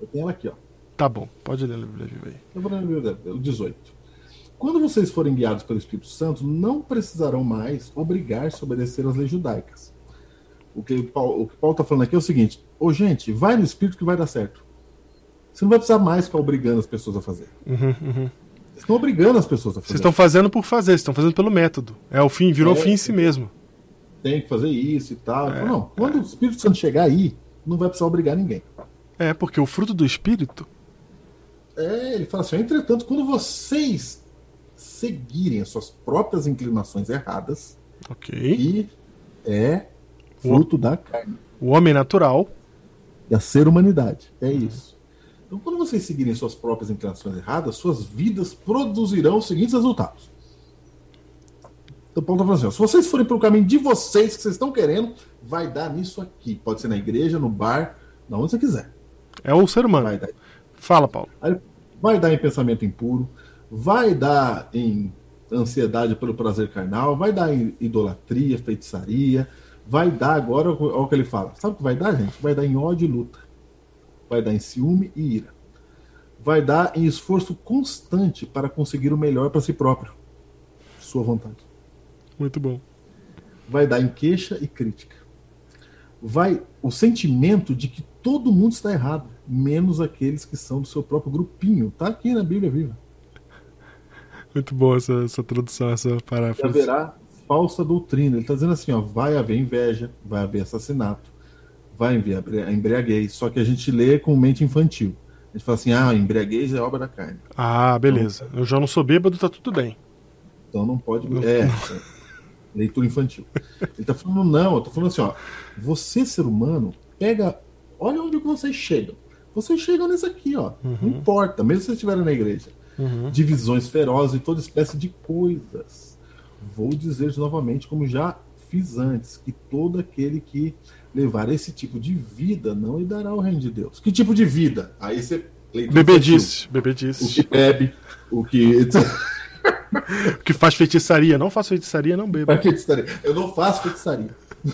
Eu tenho ela aqui, ó. Tá bom, pode ler na Bíblia Viva aí. Eu vou ler na Bíblia Viva, o 18. Quando vocês forem guiados pelo Espírito Santo, não precisarão mais obrigar-se a obedecer às leis judaicas. O que o Paulo, o que Paulo tá falando aqui é o seguinte: Ô gente, vai no Espírito que vai dar certo. Você não vai precisar mais ficar obrigando as pessoas a fazer. Uhum, uhum. Vocês estão obrigando as pessoas a fazer. Vocês estão fazendo por fazer, vocês estão fazendo pelo método. É o fim, virou É. fim em si mesmo. Tem que fazer isso e tal. É, não, quando o Espírito Santo chegar aí, não vai precisar obrigar ninguém. É, porque o fruto do espírito. É, ele fala assim: entretanto, quando vocês seguirem as suas próprias inclinações erradas, Ok. que é fruto da carne, O homem natural. da ser humanidade. É isso. Então, quando vocês seguirem suas próprias inclinações erradas, suas vidas produzirão os seguintes resultados. Então, Paulo está falando assim: ó, se vocês forem pelo caminho de vocês que vocês estão querendo, vai dar nisso aqui. Pode ser na igreja, no bar, na onde você quiser. É o ser humano. Fala, Paulo. Aí vai dar em pensamento impuro, vai dar em ansiedade pelo prazer carnal, vai dar em idolatria, feitiçaria, vai dar agora, olha o que ele fala. Sabe o que vai dar, gente? Vai dar em ódio e luta. Vai dar em ciúme e ira. Vai dar em esforço constante para conseguir o melhor para si próprio. Sua vontade. Muito bom. Vai dar em queixa e crítica. Vai o sentimento de que todo mundo está errado, menos aqueles que são do seu próprio grupinho. Tá aqui na Bíblia Viva. Muito boa essa, essa tradução, essa paráfrase. haverá falsa doutrina. Ele está dizendo assim, ó, vai haver inveja, vai haver assassinato, vai haver embriaguez, só que a gente lê com mente infantil. A gente fala assim, ah, embriaguez é obra da carne. Ah, beleza. Eu já não sou bêbado, tá tudo bem. Então não pode. É, é, (laughs) leitura infantil. Ele está falando, não, eu tô falando assim, ó, você, ser humano, pega. Olha onde vocês chegam. Vocês chegam nesse aqui, ó. Não importa, mesmo se vocês estiverem na igreja. Uhum. Divisões ferozes e toda espécie de coisas. Vou dizer novamente, como já fiz antes, que todo aquele que levar esse tipo de vida não lhe dará o reino de Deus. Que tipo de vida? Aí você. Bebê disse, bebê O que disse. bebe, o que. (laughs) O que faz feitiçaria. Não faço feitiçaria, não bebo. Pra feitiçaria. Eu não faço feitiçaria. (laughs)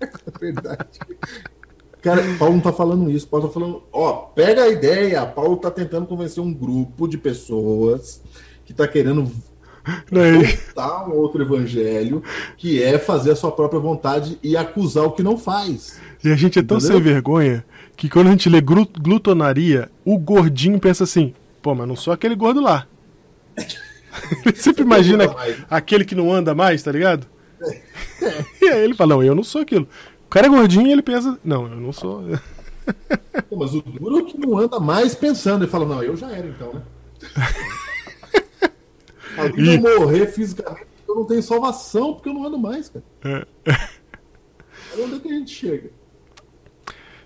é verdade. Cara, Paulo não tá falando isso. Paulo tá falando, ó, pega a ideia. Paulo tá tentando convencer um grupo de pessoas que tá querendo Né? voltar um outro evangelho, que é fazer a sua própria vontade e acusar o que não faz. E a gente é tão Entendeu? sem vergonha que quando a gente lê glu- glutonaria, o gordinho pensa assim: pô, mas não sou aquele gordo lá. (laughs) Ele sempre imagina mais. aquele que não anda mais, tá ligado? (laughs) E aí ele fala: não, eu não sou aquilo. O cara é gordinho e ele pensa: não, eu não sou. Pô, mas o duro é que não anda mais pensando. Ele fala, não, eu já era então, né? (laughs) Ih. vai morrer fisicamente, eu não tenho salvação, porque eu não ando mais, cara. É. Olha onde é que a gente chega.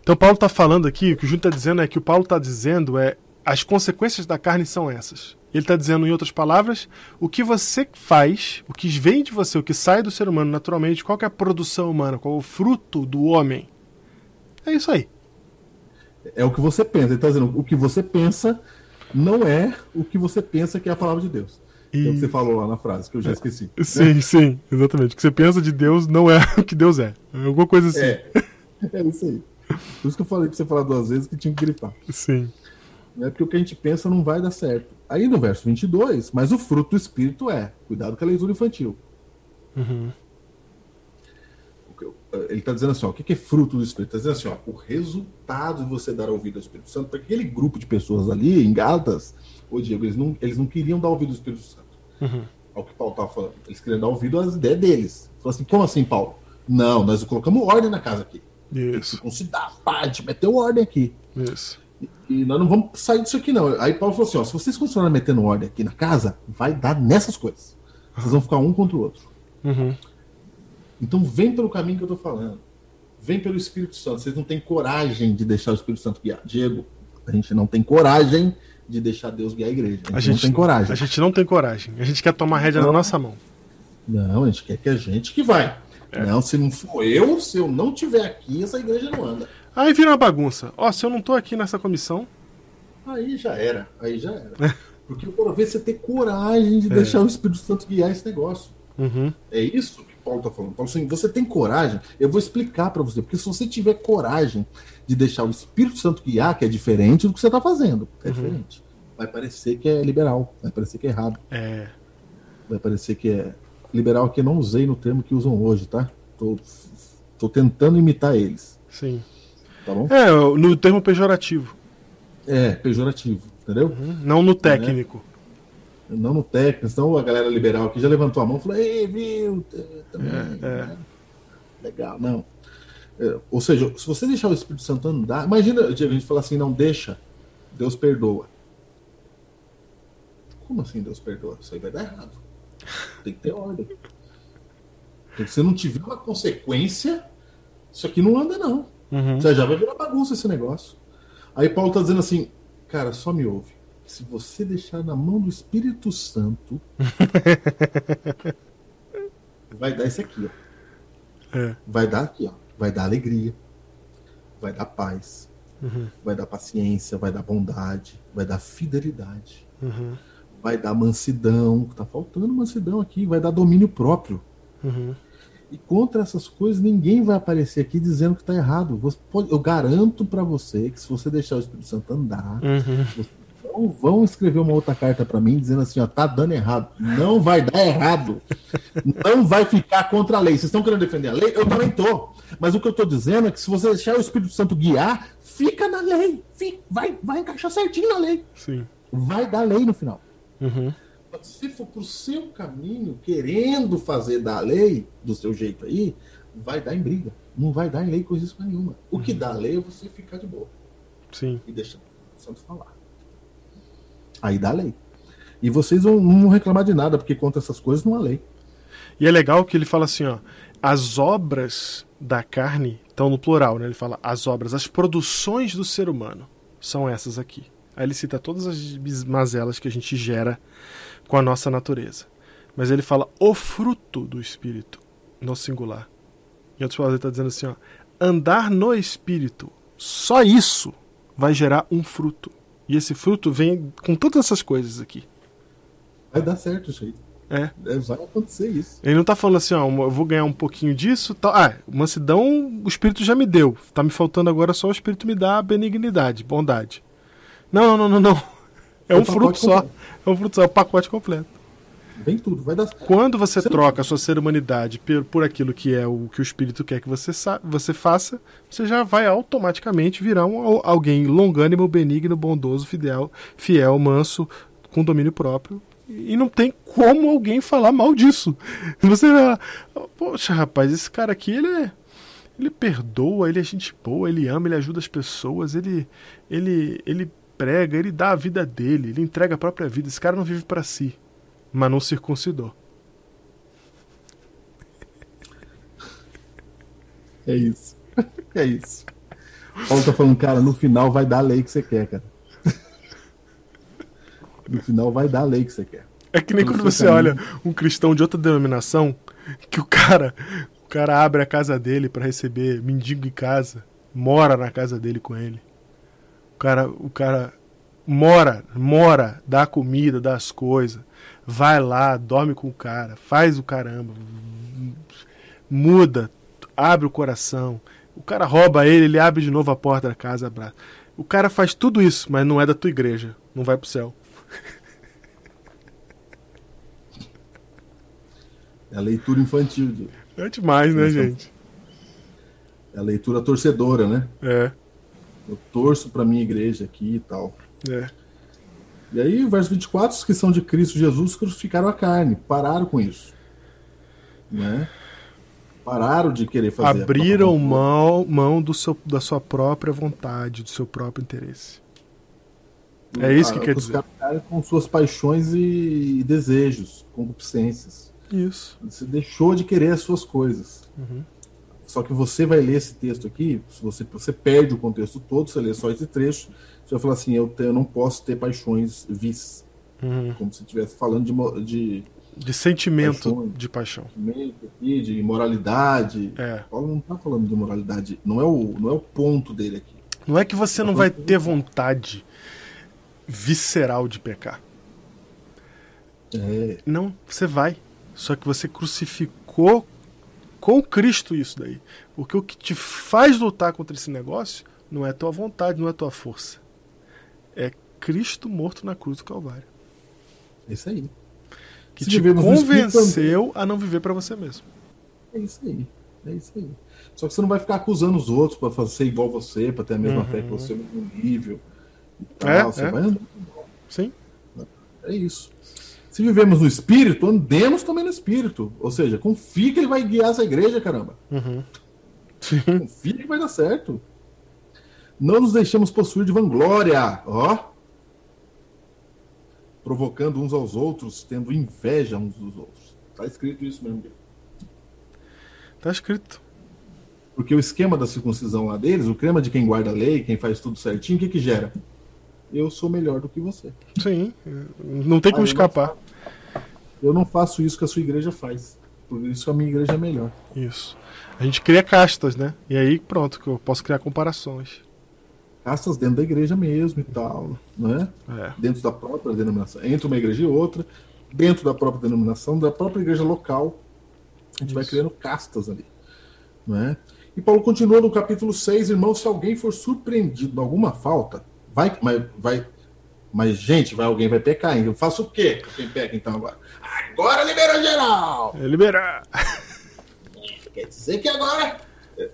Então Paulo está falando aqui, o que o Júnior está dizendo é que o Paulo está dizendo é as consequências da carne são essas. Ele está dizendo, em outras palavras, o que você faz, o que vem de você, o que sai do ser humano naturalmente, qual que é a produção humana, qual é o fruto do homem. É isso aí. É o que você pensa. Ele tá dizendo, o que você pensa não é o que você pensa que é a palavra de Deus. É o que você falou lá na frase, que eu já esqueci. Sim, sim, exatamente. O que você pensa de Deus não é (laughs) o que Deus é. É alguma coisa assim. É. (laughs) É isso aí. Por isso que eu falei pra você falar duas vezes que tinha que grifar. Sim. né? Porque o que a gente pensa não vai dar certo. Aí no verso 22, mas o fruto do Espírito é. Cuidado com a leitura infantil. Eu- Ele está dizendo assim: ó, o que é fruto do Espírito? Está dizendo assim: ó, o resultado de você dar ouvido ao Espírito Santo, para aquele grupo de pessoas ali em Gálatas, ô Diego, eles não, eles não queriam dar ouvido ao Espírito Santo. Ao que Paulo estava falando. Eles queriam dar ouvido às ideias deles. Falou assim: como assim, Paulo? Não, nós colocamos ordem na casa aqui. Isso, Circuncidar, pá, a gente meteu ordem aqui. isso. E nós não vamos sair disso aqui, não. Aí Paulo falou assim: ó, se vocês continuarem metendo ordem aqui na casa, vai dar nessas coisas. Vocês vão ficar um contra o outro. Uhum. Então vem pelo caminho que eu tô falando. Vem pelo Espírito Santo. Vocês não têm coragem de deixar o Espírito Santo guiar. Diego, a gente não tem coragem de deixar Deus guiar a igreja. A gente, A gente, não tem coragem. a gente não tem coragem. A gente quer tomar rédea na Não. nossa mão. Não, a gente quer que a gente que vai. É. Não, se não for eu, se eu não tiver aqui, essa igreja não anda. Aí vira uma bagunça. Ó, se eu não tô aqui nessa comissão, Aí já era. Aí já era. Porque eu quero ver você ter coragem de deixar o Espírito Santo guiar esse negócio. Uhum. É isso que Paulo está falando. Paulo, assim, você tem coragem? Eu vou explicar para você. Porque se você tiver coragem de deixar o Espírito Santo guiar, que é diferente do que você está fazendo. É diferente. Vai parecer que é liberal. Vai parecer que é errado. é. Vai parecer que é. Liberal aqui eu não usei no termo que usam hoje, tá? Tô, tô tentando imitar eles. Sim. Tá bom? É, no termo pejorativo. É, pejorativo. Entendeu? Uhum. Não no técnico. Não no técnico, senão a galera liberal aqui já levantou a mão e falou: Ei, viu? É, é. né? Legal, não. É, ou seja, se você deixar o Espírito Santo andar, imagina, Diego, a gente falar assim: não deixa, Deus perdoa. Como assim Deus perdoa? Isso aí vai dar errado. Tem que ter ordem. Porque se não tiver uma consequência, isso aqui não anda, não. Uhum. Já já vai virar bagunça esse negócio. Aí Paulo tá dizendo assim, cara, só me ouve. Se você deixar na mão do Espírito Santo, (laughs) vai dar isso aqui, ó. É. Vai dar aqui, ó. Vai dar alegria, vai dar paz, Uhum. vai dar paciência, vai dar bondade, vai dar fidelidade, Uhum. vai dar mansidão, tá faltando mansidão aqui, vai dar domínio próprio. Uhum. E contra essas coisas, ninguém vai aparecer aqui dizendo que tá errado. Pode- eu garanto para você que se você deixar o Espírito Santo andar, Uhum. não vão escrever uma outra carta para mim dizendo assim, ó, tá dando errado. Não vai dar errado. Não vai ficar contra a lei. Vocês estão querendo defender a lei? Eu também tô. Mas o que eu tô dizendo é que se você deixar o Espírito Santo guiar, fica na lei. Fica- vai, vai encaixar certinho na lei. Sim. Vai dar lei no final. Uhum. Se for pro seu caminho, querendo fazer da lei, do seu jeito aí, vai dar em briga. Não vai dar em lei coisíssima nenhuma. O que dá lei é você ficar de boa Sim. e deixar o santo falar. Aí dá lei. E vocês vão, não vão reclamar de nada, porque contra essas coisas não há lei. E é legal que ele fala assim, ó, as obras da carne estão no plural, né? Ele fala as obras, as produções do ser humano são essas aqui. Aí ele cita todas as mazelas que a gente gera com a nossa natureza. Mas ele fala o fruto do Espírito, no singular. Em outras palavras, ele está dizendo assim: ó, andar no Espírito, só isso vai gerar um fruto. E esse fruto vem com todas essas coisas aqui. Vai dar certo isso aí. É. É, Vai acontecer isso. Ele não tá falando assim, ó, eu vou ganhar um pouquinho disso, tal. Ah, mansidão o Espírito já me deu. Tá me faltando agora só o Espírito me dá benignidade, bondade. Não, não, não, não, não. É É um fruto só. completo. É um fruto só, é o pacote completo. Vem tudo, vai dar Quando você não- troca a sua ser humanidade por, por aquilo que é o que o Espírito quer que você, sa- você faça, você já vai automaticamente virar um, al- alguém longânimo, benigno, bondoso, fiel, fiel, manso, com domínio próprio. E não tem como alguém falar mal disso. (laughs) Você vai lá, poxa, rapaz, esse cara aqui, ele é. Ele perdoa, ele é gente boa, ele ama, ele ajuda as pessoas, ele, ele, ele prega, ele dá a vida dele, ele entrega a própria vida. Esse cara não vive para si, mas não circuncidou. (laughs) É isso. (laughs) É isso. Paulo tá falando, cara, no final vai dar a lei que você quer, cara. (laughs) No final vai dar a lei que você quer. É que nem quando você olha caminho. um cristão de outra denominação, que o cara, o cara abre a casa dele para receber mendigo em casa, mora na casa dele com ele. O cara, o cara mora, mora, dá comida, dá as coisas, vai lá, dorme com o cara, faz o caramba, muda, abre o coração. O cara rouba ele, ele abre de novo a porta da casa, abraça. O cara faz tudo isso, mas não é da tua igreja, não vai pro céu. É a leitura infantil, É demais, né, gente? é a leitura torcedora, né? É, Eu torço pra minha igreja aqui e tal. é. E aí, verso 24, os que são de Cristo Jesus crucificaram a carne, pararam com isso. Né? Pararam de querer fazer. Abriram mão, mão do seu, da sua própria vontade, do seu próprio interesse. É isso que quer dizer. crucificaram a carne com suas paixões e desejos, concupiscências. Isso. Você deixou de querer as suas coisas. Uhum. Só que você vai ler esse texto aqui, se você, você perde o contexto todo, você lê só esse trecho, você vai falar assim, eu, te- eu não posso ter paixões vis, Uhum. como se estivesse falando de, de, De sentimento Paixão. de paixão. sentimento aqui, de imoralidade. É. Paulo não está falando de moralidade, não é, o, não é o ponto dele aqui. Não é que você não vai ter vontade visceral de pecar. É, Não, você vai. Só que você crucificou com Cristo isso daí. Porque o que te faz lutar contra esse negócio não é tua vontade, não é tua força. É Cristo morto na cruz do Calvário. é isso aí. Que Se te no convenceu a não viver para você mesmo. É isso aí. É isso aí. Só que você não vai ficar acusando os outros para ser igual você, para ter a mesma Uhum. fé que você, o mesmo nível. E tal. É, você é. vai andando. Sim? É isso. Se vivemos no Espírito, andemos também no Espírito. Ou seja, confie que ele vai guiar essa igreja, caramba. Uhum. Confie que vai dar certo. Não nos deixemos possuir de vanglória, ó. Provocando uns aos outros, tendo inveja uns dos outros. Tá escrito isso mesmo. Tá escrito. Porque o esquema da circuncisão lá deles, o crema de quem guarda a lei, quem faz tudo certinho, o que que gera? Eu sou melhor do que você. Sim. Não tem como não escapar. Eu não faço isso que a sua igreja faz. Por isso a minha igreja é melhor. Isso. A gente cria castas, né? E aí, pronto, que eu posso criar comparações. Castas dentro da igreja mesmo e tal, né? É. Dentro da própria denominação. Entre uma igreja e outra, dentro da própria denominação, da própria igreja local, a gente vai Isso. criando castas ali. Né? E Paulo continua no capítulo 6, irmão, se alguém for surpreendido em alguma falta, vai, mas, vai, mas gente, vai, alguém vai pecar, hein? Eu faço o quê? Quem peca então agora? Agora liberou geral! É liberar. (laughs) Quer dizer que agora. é,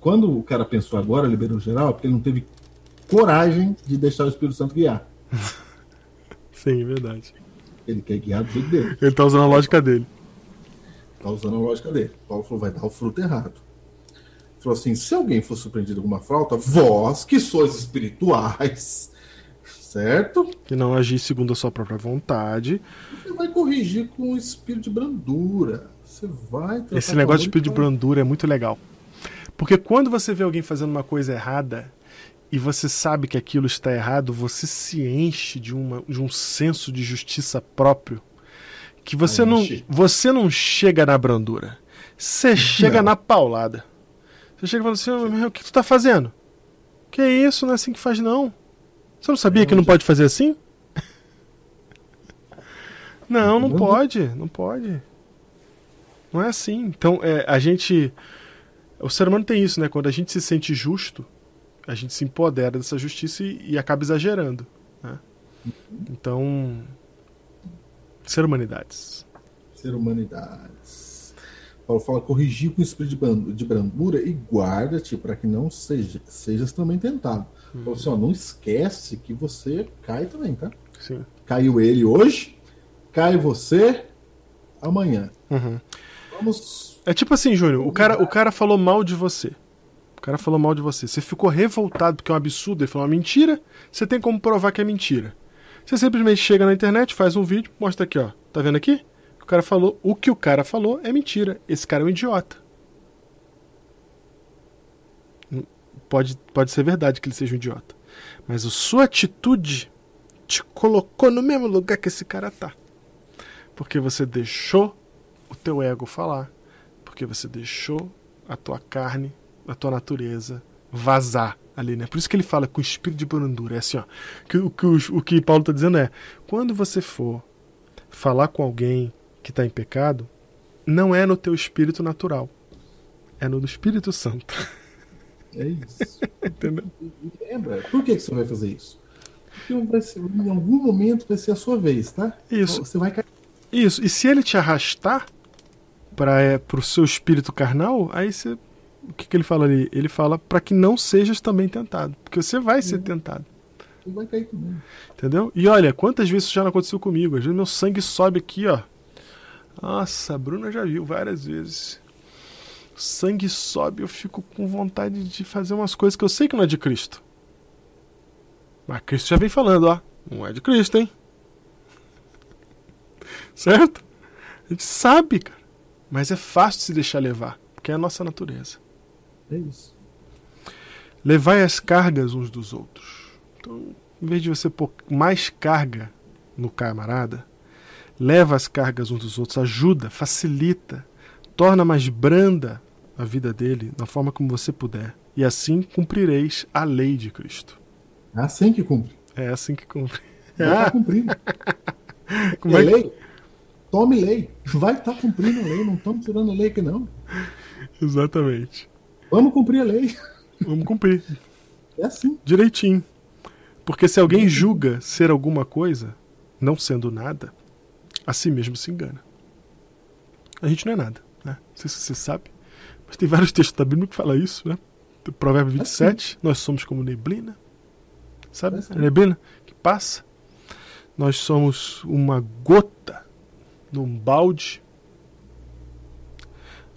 Quando o cara pensou agora, liberou geral, é porque ele não teve coragem de deixar o Espírito Santo guiar. (laughs) Sim, verdade. Ele quer guiar do jeito dele. Ele tá usando a lógica dele. Tá usando a lógica dele. Paulo falou, vai dar o fruto errado. Falou assim: se alguém for surpreendido em alguma falta, vós que sois espirituais, certo? Que não agir segundo a sua própria vontade. Você vai corrigir com espírito de brandura. Você vai Esse com negócio de espírito de brandura é muito legal. Porque quando você vê alguém fazendo uma coisa errada e você sabe que aquilo está errado, você se enche de, uma, de um senso de justiça próprio que você Aí não, chega. você não chega na brandura. Você chega Não. na paulada. Você chega e fala assim, "Ô, meu, o que tu tá fazendo? Que isso, não é assim que faz não. Você não sabia que não pode fazer assim? (laughs) Não, não Não. pode, não pode. Não é assim. Então, é, a gente. O ser humano tem isso, né? Quando a gente se sente justo, a gente se empodera dessa justiça e, e acaba exagerando. né? Então. Ser humanidades. Ser humanidades. Paulo fala, corrigir com espírito de brandura e guarda-te para que não seja, sejas também tentado. Paulo assim, ó, não esquece que você cai também, tá? Sim. Caiu ele hoje, cai você amanhã. Uhum. Vamos. É tipo assim, Júnior, o cara, o cara falou mal de você. O cara falou mal de você. Você ficou revoltado porque é um absurdo, ele falou uma mentira, você tem como provar que é mentira. Você simplesmente chega na internet, faz um vídeo, mostra aqui, ó. Tá vendo aqui? O cara falou, o que o cara falou é mentira. Esse cara é um idiota. Hum, Pode, pode ser verdade que ele seja um idiota. Mas a sua atitude te colocou no mesmo lugar que esse cara tá. Porque você deixou o teu ego falar, porque você deixou a tua carne, a tua natureza vazar ali, né? Por isso que ele fala com espírito de brandura. É assim, ó. Que, o, que, o, o que Paulo está dizendo é: quando você for falar com alguém que está em pecado, não é no teu espírito natural, é no do Espírito Santo. É isso. (laughs) Entendeu? Lembra, por que, que você vai fazer isso? Porque ser- em algum momento vai ser a sua vez, tá? Isso. Você vai cair. Isso. E se ele te arrastar para é, o seu espírito carnal, aí você. O que, que ele fala ali? Ele fala para que não sejas também tentado. Porque você vai ser tentado. Você vai cair também. Entendeu? E olha, quantas vezes isso já não aconteceu comigo? Às vezes meu sangue sobe aqui, ó. Nossa, a Bruna já viu várias vezes. O sangue sobe, eu fico com vontade de fazer umas coisas que eu sei que não é de Cristo. Mas Cristo já vem falando, ó. Não é de Cristo, hein? Certo? A gente sabe, cara. Mas é fácil se deixar levar, porque é a nossa natureza. É isso. Levai as cargas uns dos outros. Então, em vez de você pôr mais carga no camarada, leva as cargas uns dos outros, ajuda, facilita, torna mais branda a vida dele da forma como você puder. E assim cumprireis a lei de Cristo. É assim que cumpre. É assim que cumpre. Já tá Ah, cumprindo. (laughs) como é é que... lei? Tome lei. Vai estar cumprindo a lei. Não estamos tirando a lei aqui, não. Exatamente. Vamos cumprir a lei. Vamos cumprir É assim. direitinho. Porque se alguém julga ser alguma coisa, não sendo nada, a si mesmo se engana. A gente não é nada, né? Não sei se você sabe, mas tem vários textos da Bíblia que falam isso, né? Do Provérbio 27, nós somos como neblina. Sabe? É. A neblina que passa. Nós somos uma gota num balde.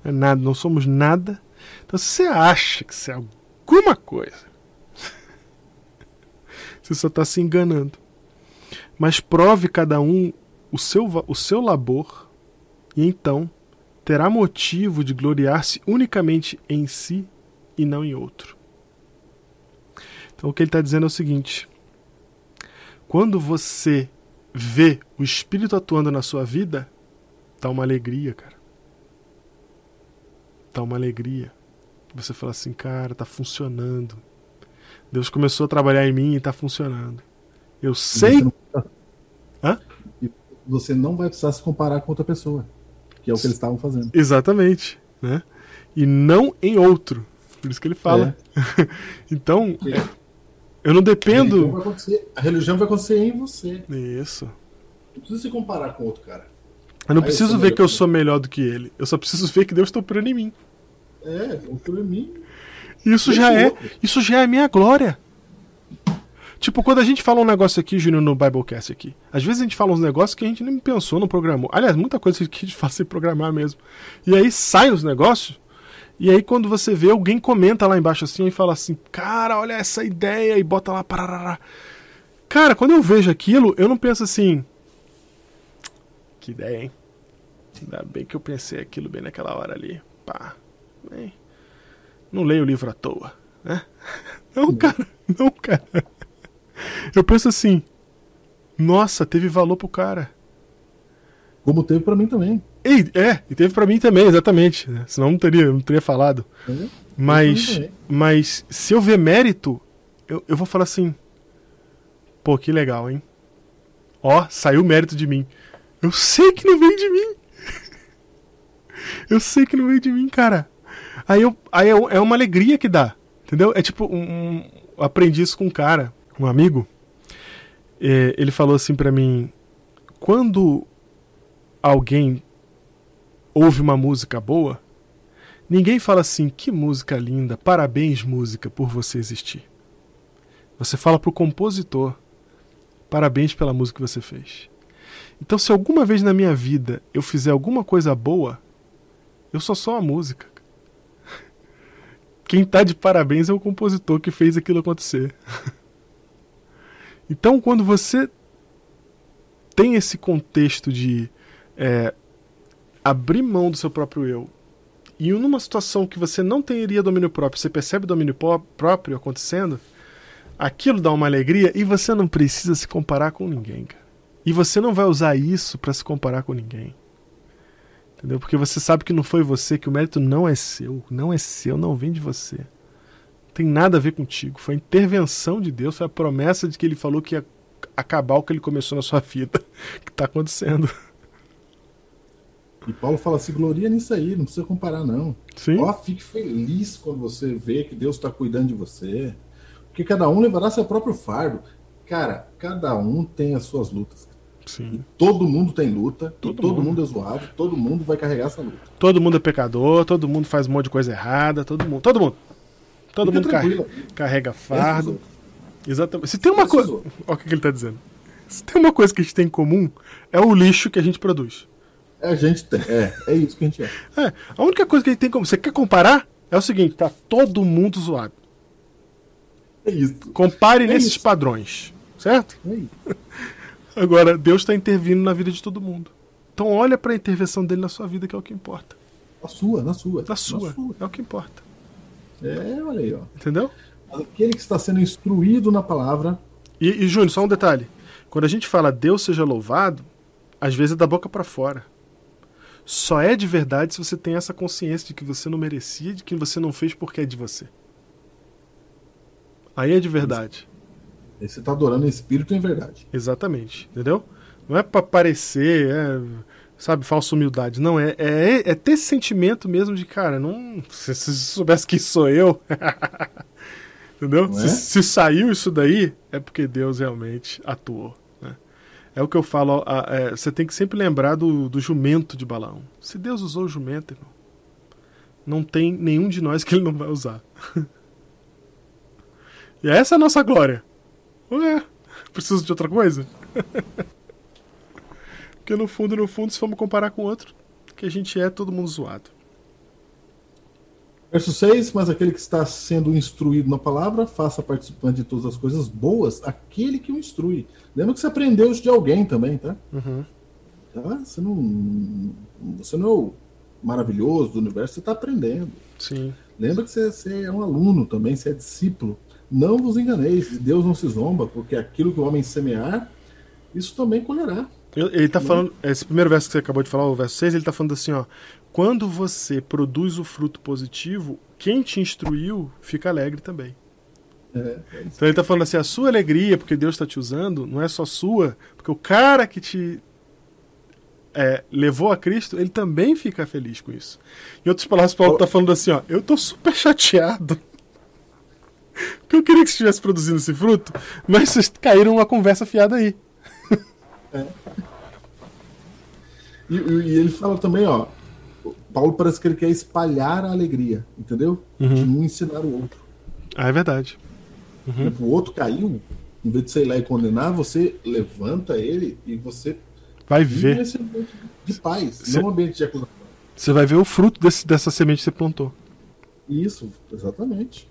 É nada, não somos nada. Então se você acha que você é alguma coisa, (laughs) você só está se enganando. Mas prove cada um o seu, o seu labor, e então terá motivo de gloriar-se unicamente em si e não em outro. Então o que ele está dizendo é o seguinte: quando você vê o Espírito atuando na sua vida, dá uma alegria, cara. Dá uma alegria. Você fala assim, cara, tá funcionando. Deus começou a trabalhar em mim e tá funcionando. Eu sei. Você não, Hã? e você não vai precisar se comparar com outra pessoa. Que é o que eles estavam fazendo. Exatamente, né? E não em outro. Por isso que ele fala. (laughs) então, Porque eu não a religião dependo. vai acontecer- a religião vai acontecer em você. Isso. Não precisa se comparar com outro cara. Eu não eu preciso sou ver que eu sou melhor do que ele. Eu só preciso ver que Deus está operando em mim. É, o por mim. Isso Deixa já é, outro. isso já é a minha glória. Tipo, quando a gente fala um negócio aqui, Júnior, no Biblecast aqui, às vezes a gente fala uns negócios que a gente nem pensou, não programou. Aliás, muita coisa que a gente faz sem programar mesmo. E aí sai os negócios, e aí quando você vê, alguém comenta lá embaixo assim e fala assim, cara, olha essa ideia, e bota lá, parará. Cara, quando eu vejo aquilo, eu não penso assim, que ideia, hein? Ainda bem que eu pensei aquilo bem naquela hora ali. Pá, bem, não leio o livro à toa, né? (laughs) Não, cara, não, cara. Eu penso assim, nossa, teve valor pro cara. Como teve pra mim também. E, é, e teve pra mim também, exatamente. né? Senão não teria, não teria falado. Entendeu? Mas, mas se eu ver mérito, eu, eu vou falar assim: pô, que legal, hein? Ó, saiu mérito de mim. Eu sei que não vem de mim. Eu sei que não vem de mim, cara. Aí, eu, aí é, é uma alegria que dá. Entendeu? É tipo, um, um- eu aprendi isso com um cara, um amigo. É, ele falou assim pra mim: quando alguém ouve uma música boa, ninguém fala assim, que música linda, parabéns, música, por você existir. Você fala pro compositor, parabéns pela música que você fez. Então, se alguma vez na minha vida eu fizer alguma coisa boa, eu sou só a música. (laughs) Quem tá de parabéns é o compositor que fez aquilo acontecer. (laughs) Então, quando você tem esse contexto de é, abrir mão do seu próprio eu e numa situação que você não teria domínio próprio, você percebe domínio pró- próprio acontecendo, aquilo dá uma alegria e você não precisa se comparar com ninguém, cara. E você não vai usar isso pra se comparar com ninguém. Entendeu? Porque você sabe que não foi você, que o mérito não é seu, não é seu, não vem de você. Tem nada a ver contigo. Foi a intervenção de Deus, foi a promessa de que ele falou que ia acabar o que ele começou na sua vida, (laughs) que tá acontecendo. E Paulo fala assim: gloria nisso aí, não precisa comparar, não. Sim? Ó, fique feliz quando você vê que Deus está cuidando de você. Porque cada um levará seu próprio fardo. Cara, cada um tem as suas lutas. Sim. Todo mundo tem luta, Todo todo mundo. mundo. é zoado, todo mundo vai carregar essa luta. Todo mundo é pecador, todo mundo faz um monte de coisa errada, todo mundo. Todo mundo. Todo Fica mundo carrega, tranquilo. carrega fardo. pessoa- Exatamente. Se tem uma essa coisa. Olha o que ele tá dizendo. Se tem uma coisa que a gente tem em comum, é o lixo que a gente produz. É, a gente tem. É, é isso que a gente é. É, a única coisa que a gente tem em comum. Você quer comparar? É o seguinte, tá todo mundo zoado. É isso. Compare É nesses isso. padrões. Certo? É isso. (laughs) Agora, Deus está intervindo na vida de todo mundo. Então olha para a intervenção dele na sua vida, que é o que importa. Na sua, na sua. Na sua, é o que importa. É, olha aí, ó. Entendeu? Mas aquele que está sendo instruído na palavra, E, e Júnior, só um detalhe. Quando a gente fala Deus seja louvado, às vezes é da boca para fora. Só é de verdade se você tem essa consciência de que você não merecia, de que você não fez porque é de você. Aí é de verdade. aí você está adorando em espírito em verdade. Exatamente. Entendeu? Não é para parecer, é, sabe, falsa humildade. Não, é, é, é ter esse sentimento mesmo de, cara, não. Se, se soubesse que sou eu. (laughs) Entendeu? Não Se, é? se saiu isso daí, é porque Deus realmente atuou. né? É o que eu falo, a- é, você tem que sempre lembrar do, do jumento de Balaão. Se Deus usou o jumento, irmão, não tem nenhum de nós que ele não vai usar. (laughs) e essa é a nossa glória. Ué, preciso de outra coisa? (laughs) Porque no fundo, no fundo, se formos comparar com outro, que a gente é todo mundo zoado. Verso 6, mas aquele que está sendo instruído na palavra, faça participante de todas as coisas boas, aquele que o instrui. Lembra que você aprendeu isso de alguém também, tá? Uhum. Tá? Você não, você não é o maravilhoso do universo, você está aprendendo. Sim. Lembra que você, você é um aluno também, você é discípulo. Não vos enganeis, de Deus não se zomba, porque aquilo que o homem semear, isso também colherá. Ele tá falando, esse primeiro verso que você acabou de falar, o verso 6, ele tá falando assim, ó. Quando você produz o fruto positivo, quem te instruiu fica alegre também. É, é. Então ele tá falando assim, a sua alegria, porque Deus tá te usando, não é só sua, porque o cara que te é, levou a Cristo, ele também fica feliz com isso. Em outras palavras, Paulo tá falando assim, ó, eu tô super chateado. (laughs) Porque eu queria que você estivesse produzindo esse fruto, mas vocês caíram numa conversa fiada aí. E, e- e ele fala também, ó. Paulo parece que ele quer espalhar a alegria, entendeu? De um ensinar o outro. Ah, é verdade. Por exemplo, O outro caiu, em vez de ir lá e condenar, você levanta ele e você Vai ver. ambiente de paz, Você- não um ambiente de acusação. Você vai ver o fruto desse- dessa semente que você plantou. Isso, exatamente.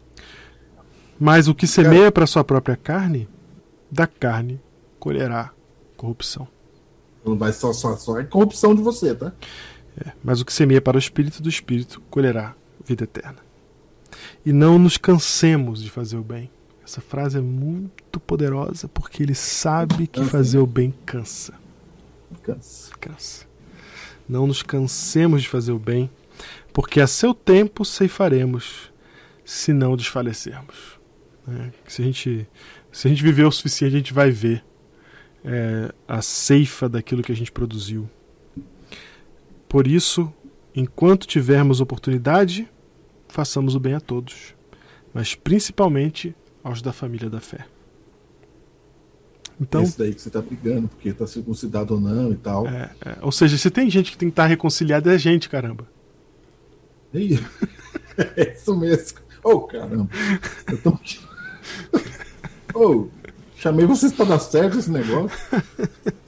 Mas o que semeia para sua própria carne, da carne colherá corrupção. Não vai só, só, só é corrupção de você, tá? É, Mas o que semeia para o espírito do espírito colherá vida eterna. E não nos cansemos de fazer o bem. Essa frase é muito poderosa porque ele sabe que fazer o bem cansa. Cansa. Cansa. Não nos cansemos de fazer o bem, porque a seu tempo ceifaremos, se não desfalecermos. É, se, a gente, se a gente viver o suficiente, a gente vai ver é, a ceifa daquilo que a gente produziu. Por isso, enquanto tivermos oportunidade, façamos o bem a todos, mas principalmente aos da família da fé. Então, Esse daí que você está brigando, porque está circuncidado ou não e tal. É, é, ou seja, se tem gente que tem que estar tá reconciliada, é gente, caramba. (laughs) é isso mesmo. Oh, caramba. Eu tô... oh, chamei vocês para dar certo esse negócio. (laughs)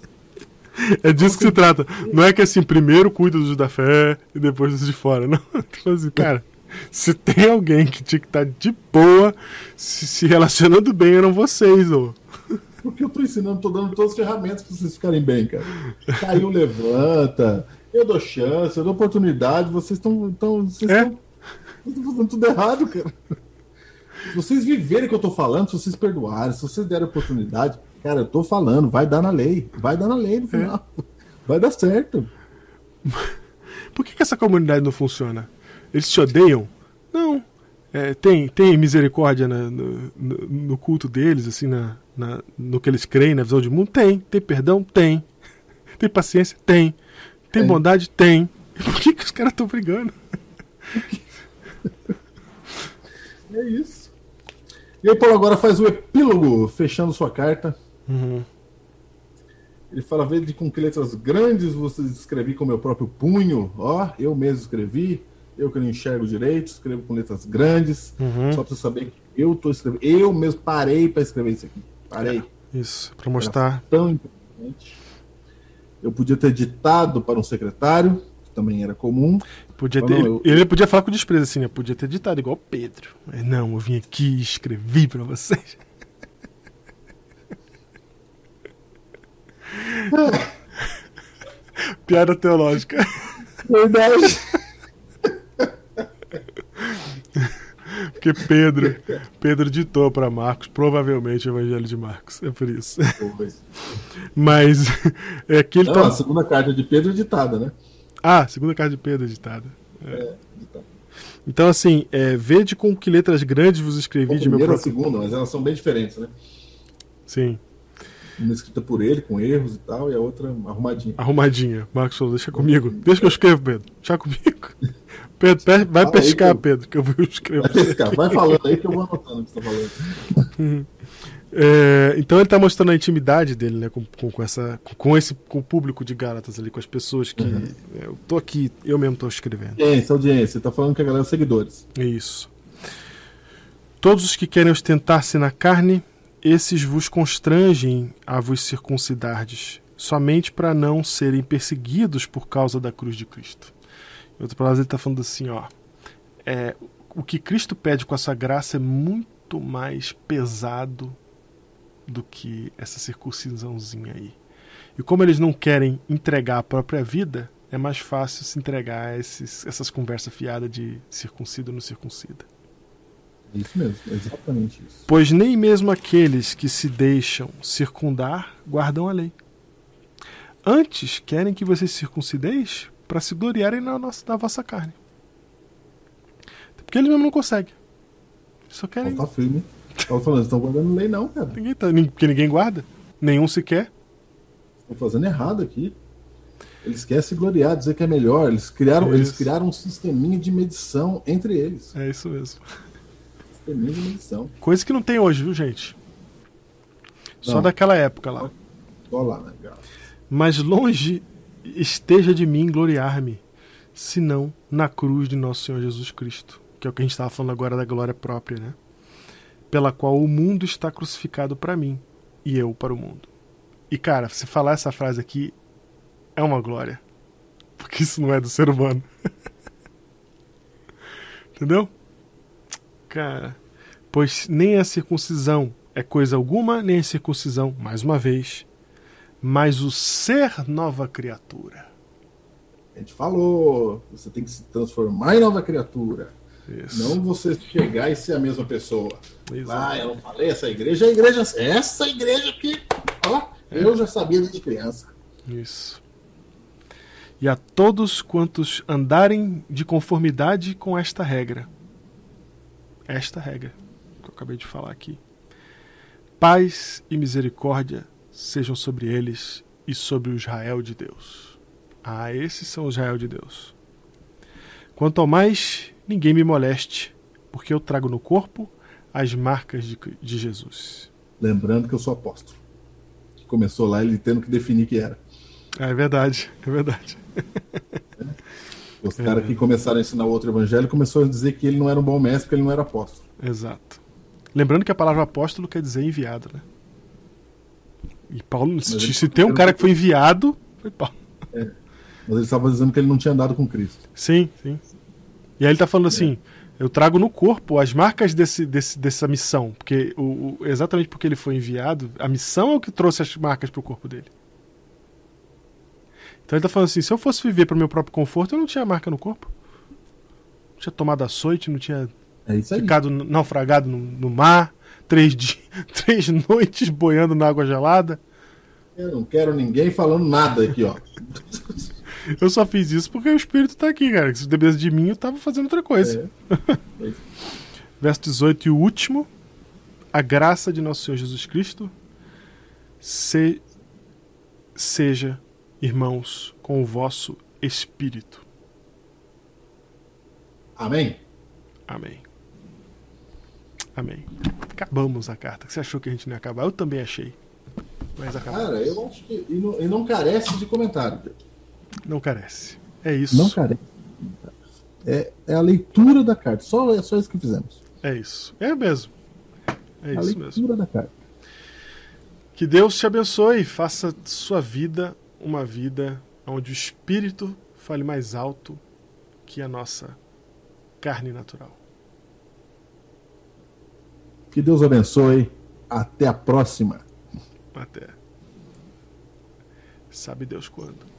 É disso que se trata. Não é que assim, primeiro cuida dos da fé e depois dos de fora. Não. (laughs) Tipo assim, cara, se tem alguém que tinha que estar tá de boa, se, se relacionando bem, eram vocês, ô. Porque eu tô ensinando, tô dando todas as ferramentas para vocês ficarem bem, cara. Caiu, levanta, eu dou chance, eu dou oportunidade, vocês estão. Tão, vocês é? estão fazendo tudo errado, cara. Se vocês viverem o que eu tô falando, se vocês perdoarem, se vocês derem oportunidade, cara, eu tô falando, vai dar na lei. Vai dar na lei no final. É. Vai dar certo. Por que, que essa comunidade não funciona? Eles te odeiam? Não. É, tem, tem misericórdia na, no, no, culto deles, assim, na, na, no que eles creem, na visão de mundo? Tem. Tem perdão? Tem. (laughs) Tem paciência? Tem. Tem, bondade? Tem. (laughs) Por que, que os caras estão brigando? (laughs) É isso. E aí, Paulo, agora faz o epílogo, fechando sua carta. Uhum. Ele fala, vede com que letras grandes você escrevi com meu próprio punho. Ó, eu mesmo escrevi. Eu que não enxergo direito, escrevo com letras grandes. Uhum. Só para saber que eu tô escrevendo. Eu mesmo parei para escrever isso aqui. Parei. É, isso, para mostrar. Era tão importante. Eu podia ter ditado para um secretário, que também era comum. Podia ter, não, eu... Ele podia falar com desprezo assim, né? Podia ter ditado igual Pedro. Mas não, eu vim aqui e escrevi para vocês. (laughs) Piada teológica. Verdade. Porque Pedro, Pedro ditou para Marcos, provavelmente o Evangelho de Marcos. É por isso. Mas é que ele Não, tá... a segunda carta de Pedro é ditada, né? Ah, segunda carta de Pedro é ditada. É. é Então, assim, é, vede com que letras grandes vos escrevi de meu próprio... a segunda, mas elas são bem diferentes, né? Sim. Uma escrita por ele, com erros e tal, e a outra arrumadinha. Arrumadinha. Marcos falou, deixa comigo. Deixa que eu escrevo, Pedro. Deixa comigo. (laughs) Pedro, vai Fala pescar, Pedro, que eu vou escrever. Vai pescar, vai falando aí que eu vou anotando o que você tá falando. (laughs) É, então ele está mostrando a intimidade dele, né, com, com, com, essa, com esse, com o público de Gálatas ali, com as pessoas que uhum. eu tô aqui, eu mesmo estou escrevendo. Audiência, audiência, está falando que a galera é seguidores. Isso. Todos os que querem ostentar-se na carne, esses vos constrangem a vos circuncidardes, somente para não serem perseguidos por causa da cruz de Cristo. Em outras palavras, ele está falando assim, ó. É, o que Cristo pede com essa graça é muito mais pesado do que essa circuncisãozinha aí. E como eles não querem entregar a própria vida, é mais fácil se entregar a esses, essas conversas fiadas de circuncido no circuncida. Isso mesmo, exatamente isso. Pois nem mesmo aqueles que se deixam circundar guardam a lei. Antes querem que vocês circuncideis para se gloriarem na, nossa, na vossa carne. Porque eles mesmo não conseguem. Só querem. Firme. Tava falando, estão guardando lei, não, cara. Ninguém tá, porque ninguém guarda. Nenhum sequer. Estão fazendo errado aqui. Eles querem se gloriar, dizer que é melhor. Eles criaram, eles criaram um sisteminha de medição entre eles. É isso mesmo. Sisteminha de medição. Coisa que não tem hoje, viu, gente? Só não. daquela época lá. Só lá, né, Mas longe esteja de mim gloriar-me, senão na cruz de nosso Senhor Jesus Cristo, que é o que a gente estava falando agora da glória própria, né? Pela qual o mundo está crucificado para mim e eu para o mundo. E cara, se falar essa frase aqui é uma glória, porque isso não é do ser humano. (laughs) Entendeu? Cara, pois nem a circuncisão é coisa alguma, nem a circuncisão, mais uma vez, mas o ser nova criatura. A gente falou, você tem que se transformar em nova criatura. Isso. Não você chegar e ser a mesma pessoa. Exato. Ah, eu não falei essa igreja, a igreja, essa igreja aqui, ó, é. eu já sabia desde criança. Isso. e a todos quantos andarem de conformidade com esta regra. Esta regra que eu acabei de falar aqui. Paz e misericórdia sejam sobre eles e sobre o Israel de Deus. Ah, esses são o Israel de Deus. Quanto ao mais, ninguém me moleste, porque eu trago no corpo as marcas de, de Jesus. Lembrando que eu sou apóstolo. Começou lá ele tendo que definir que era. Ah, é verdade, é verdade. (laughs) Os é caras que começaram a ensinar o outro evangelho começaram a dizer que ele não era um bom mestre porque ele não era apóstolo. Exato. Lembrando que a palavra apóstolo quer dizer enviado, né? E Paulo, se, se tem um cara que foi enviado, foi Paulo. É. Mas ele estava dizendo que ele não tinha andado com Cristo. Sim, sim. E aí ele está falando assim: eu trago no corpo as marcas desse, desse, dessa missão. Porque o, o, exatamente porque ele foi enviado, a missão é o que trouxe as marcas para o corpo dele. Então ele está falando assim: se eu fosse viver para o meu próprio conforto, eu não tinha marca no corpo. Não tinha tomado açoite, não tinha é ficado naufragado no, no mar, três, dias, (laughs) três noites boiando na água gelada. Eu não quero ninguém falando nada aqui, ó. (laughs) Eu só fiz isso porque o Espírito tá aqui, cara. Se dependesse de mim, eu tava fazendo outra coisa. É. (laughs) Verso 18 e o último. A graça de nosso Senhor Jesus Cristo se... seja, irmãos, com o vosso Espírito. Amém? Amém. Amém. Acabamos a carta. Você achou que a gente não ia acabar? Eu também achei. Mas acabamos. Cara, eu acho que. E não, e não carece de comentário. Não carece. É isso. Não carece. É, é a leitura da carta. Só, é só isso que fizemos. É isso. É mesmo. É a isso leitura mesmo. da carta. Que Deus te abençoe. Faça sua vida uma vida onde o espírito fale mais alto que a nossa carne natural. Que Deus abençoe. Até a próxima. Até. Sabe Deus quando.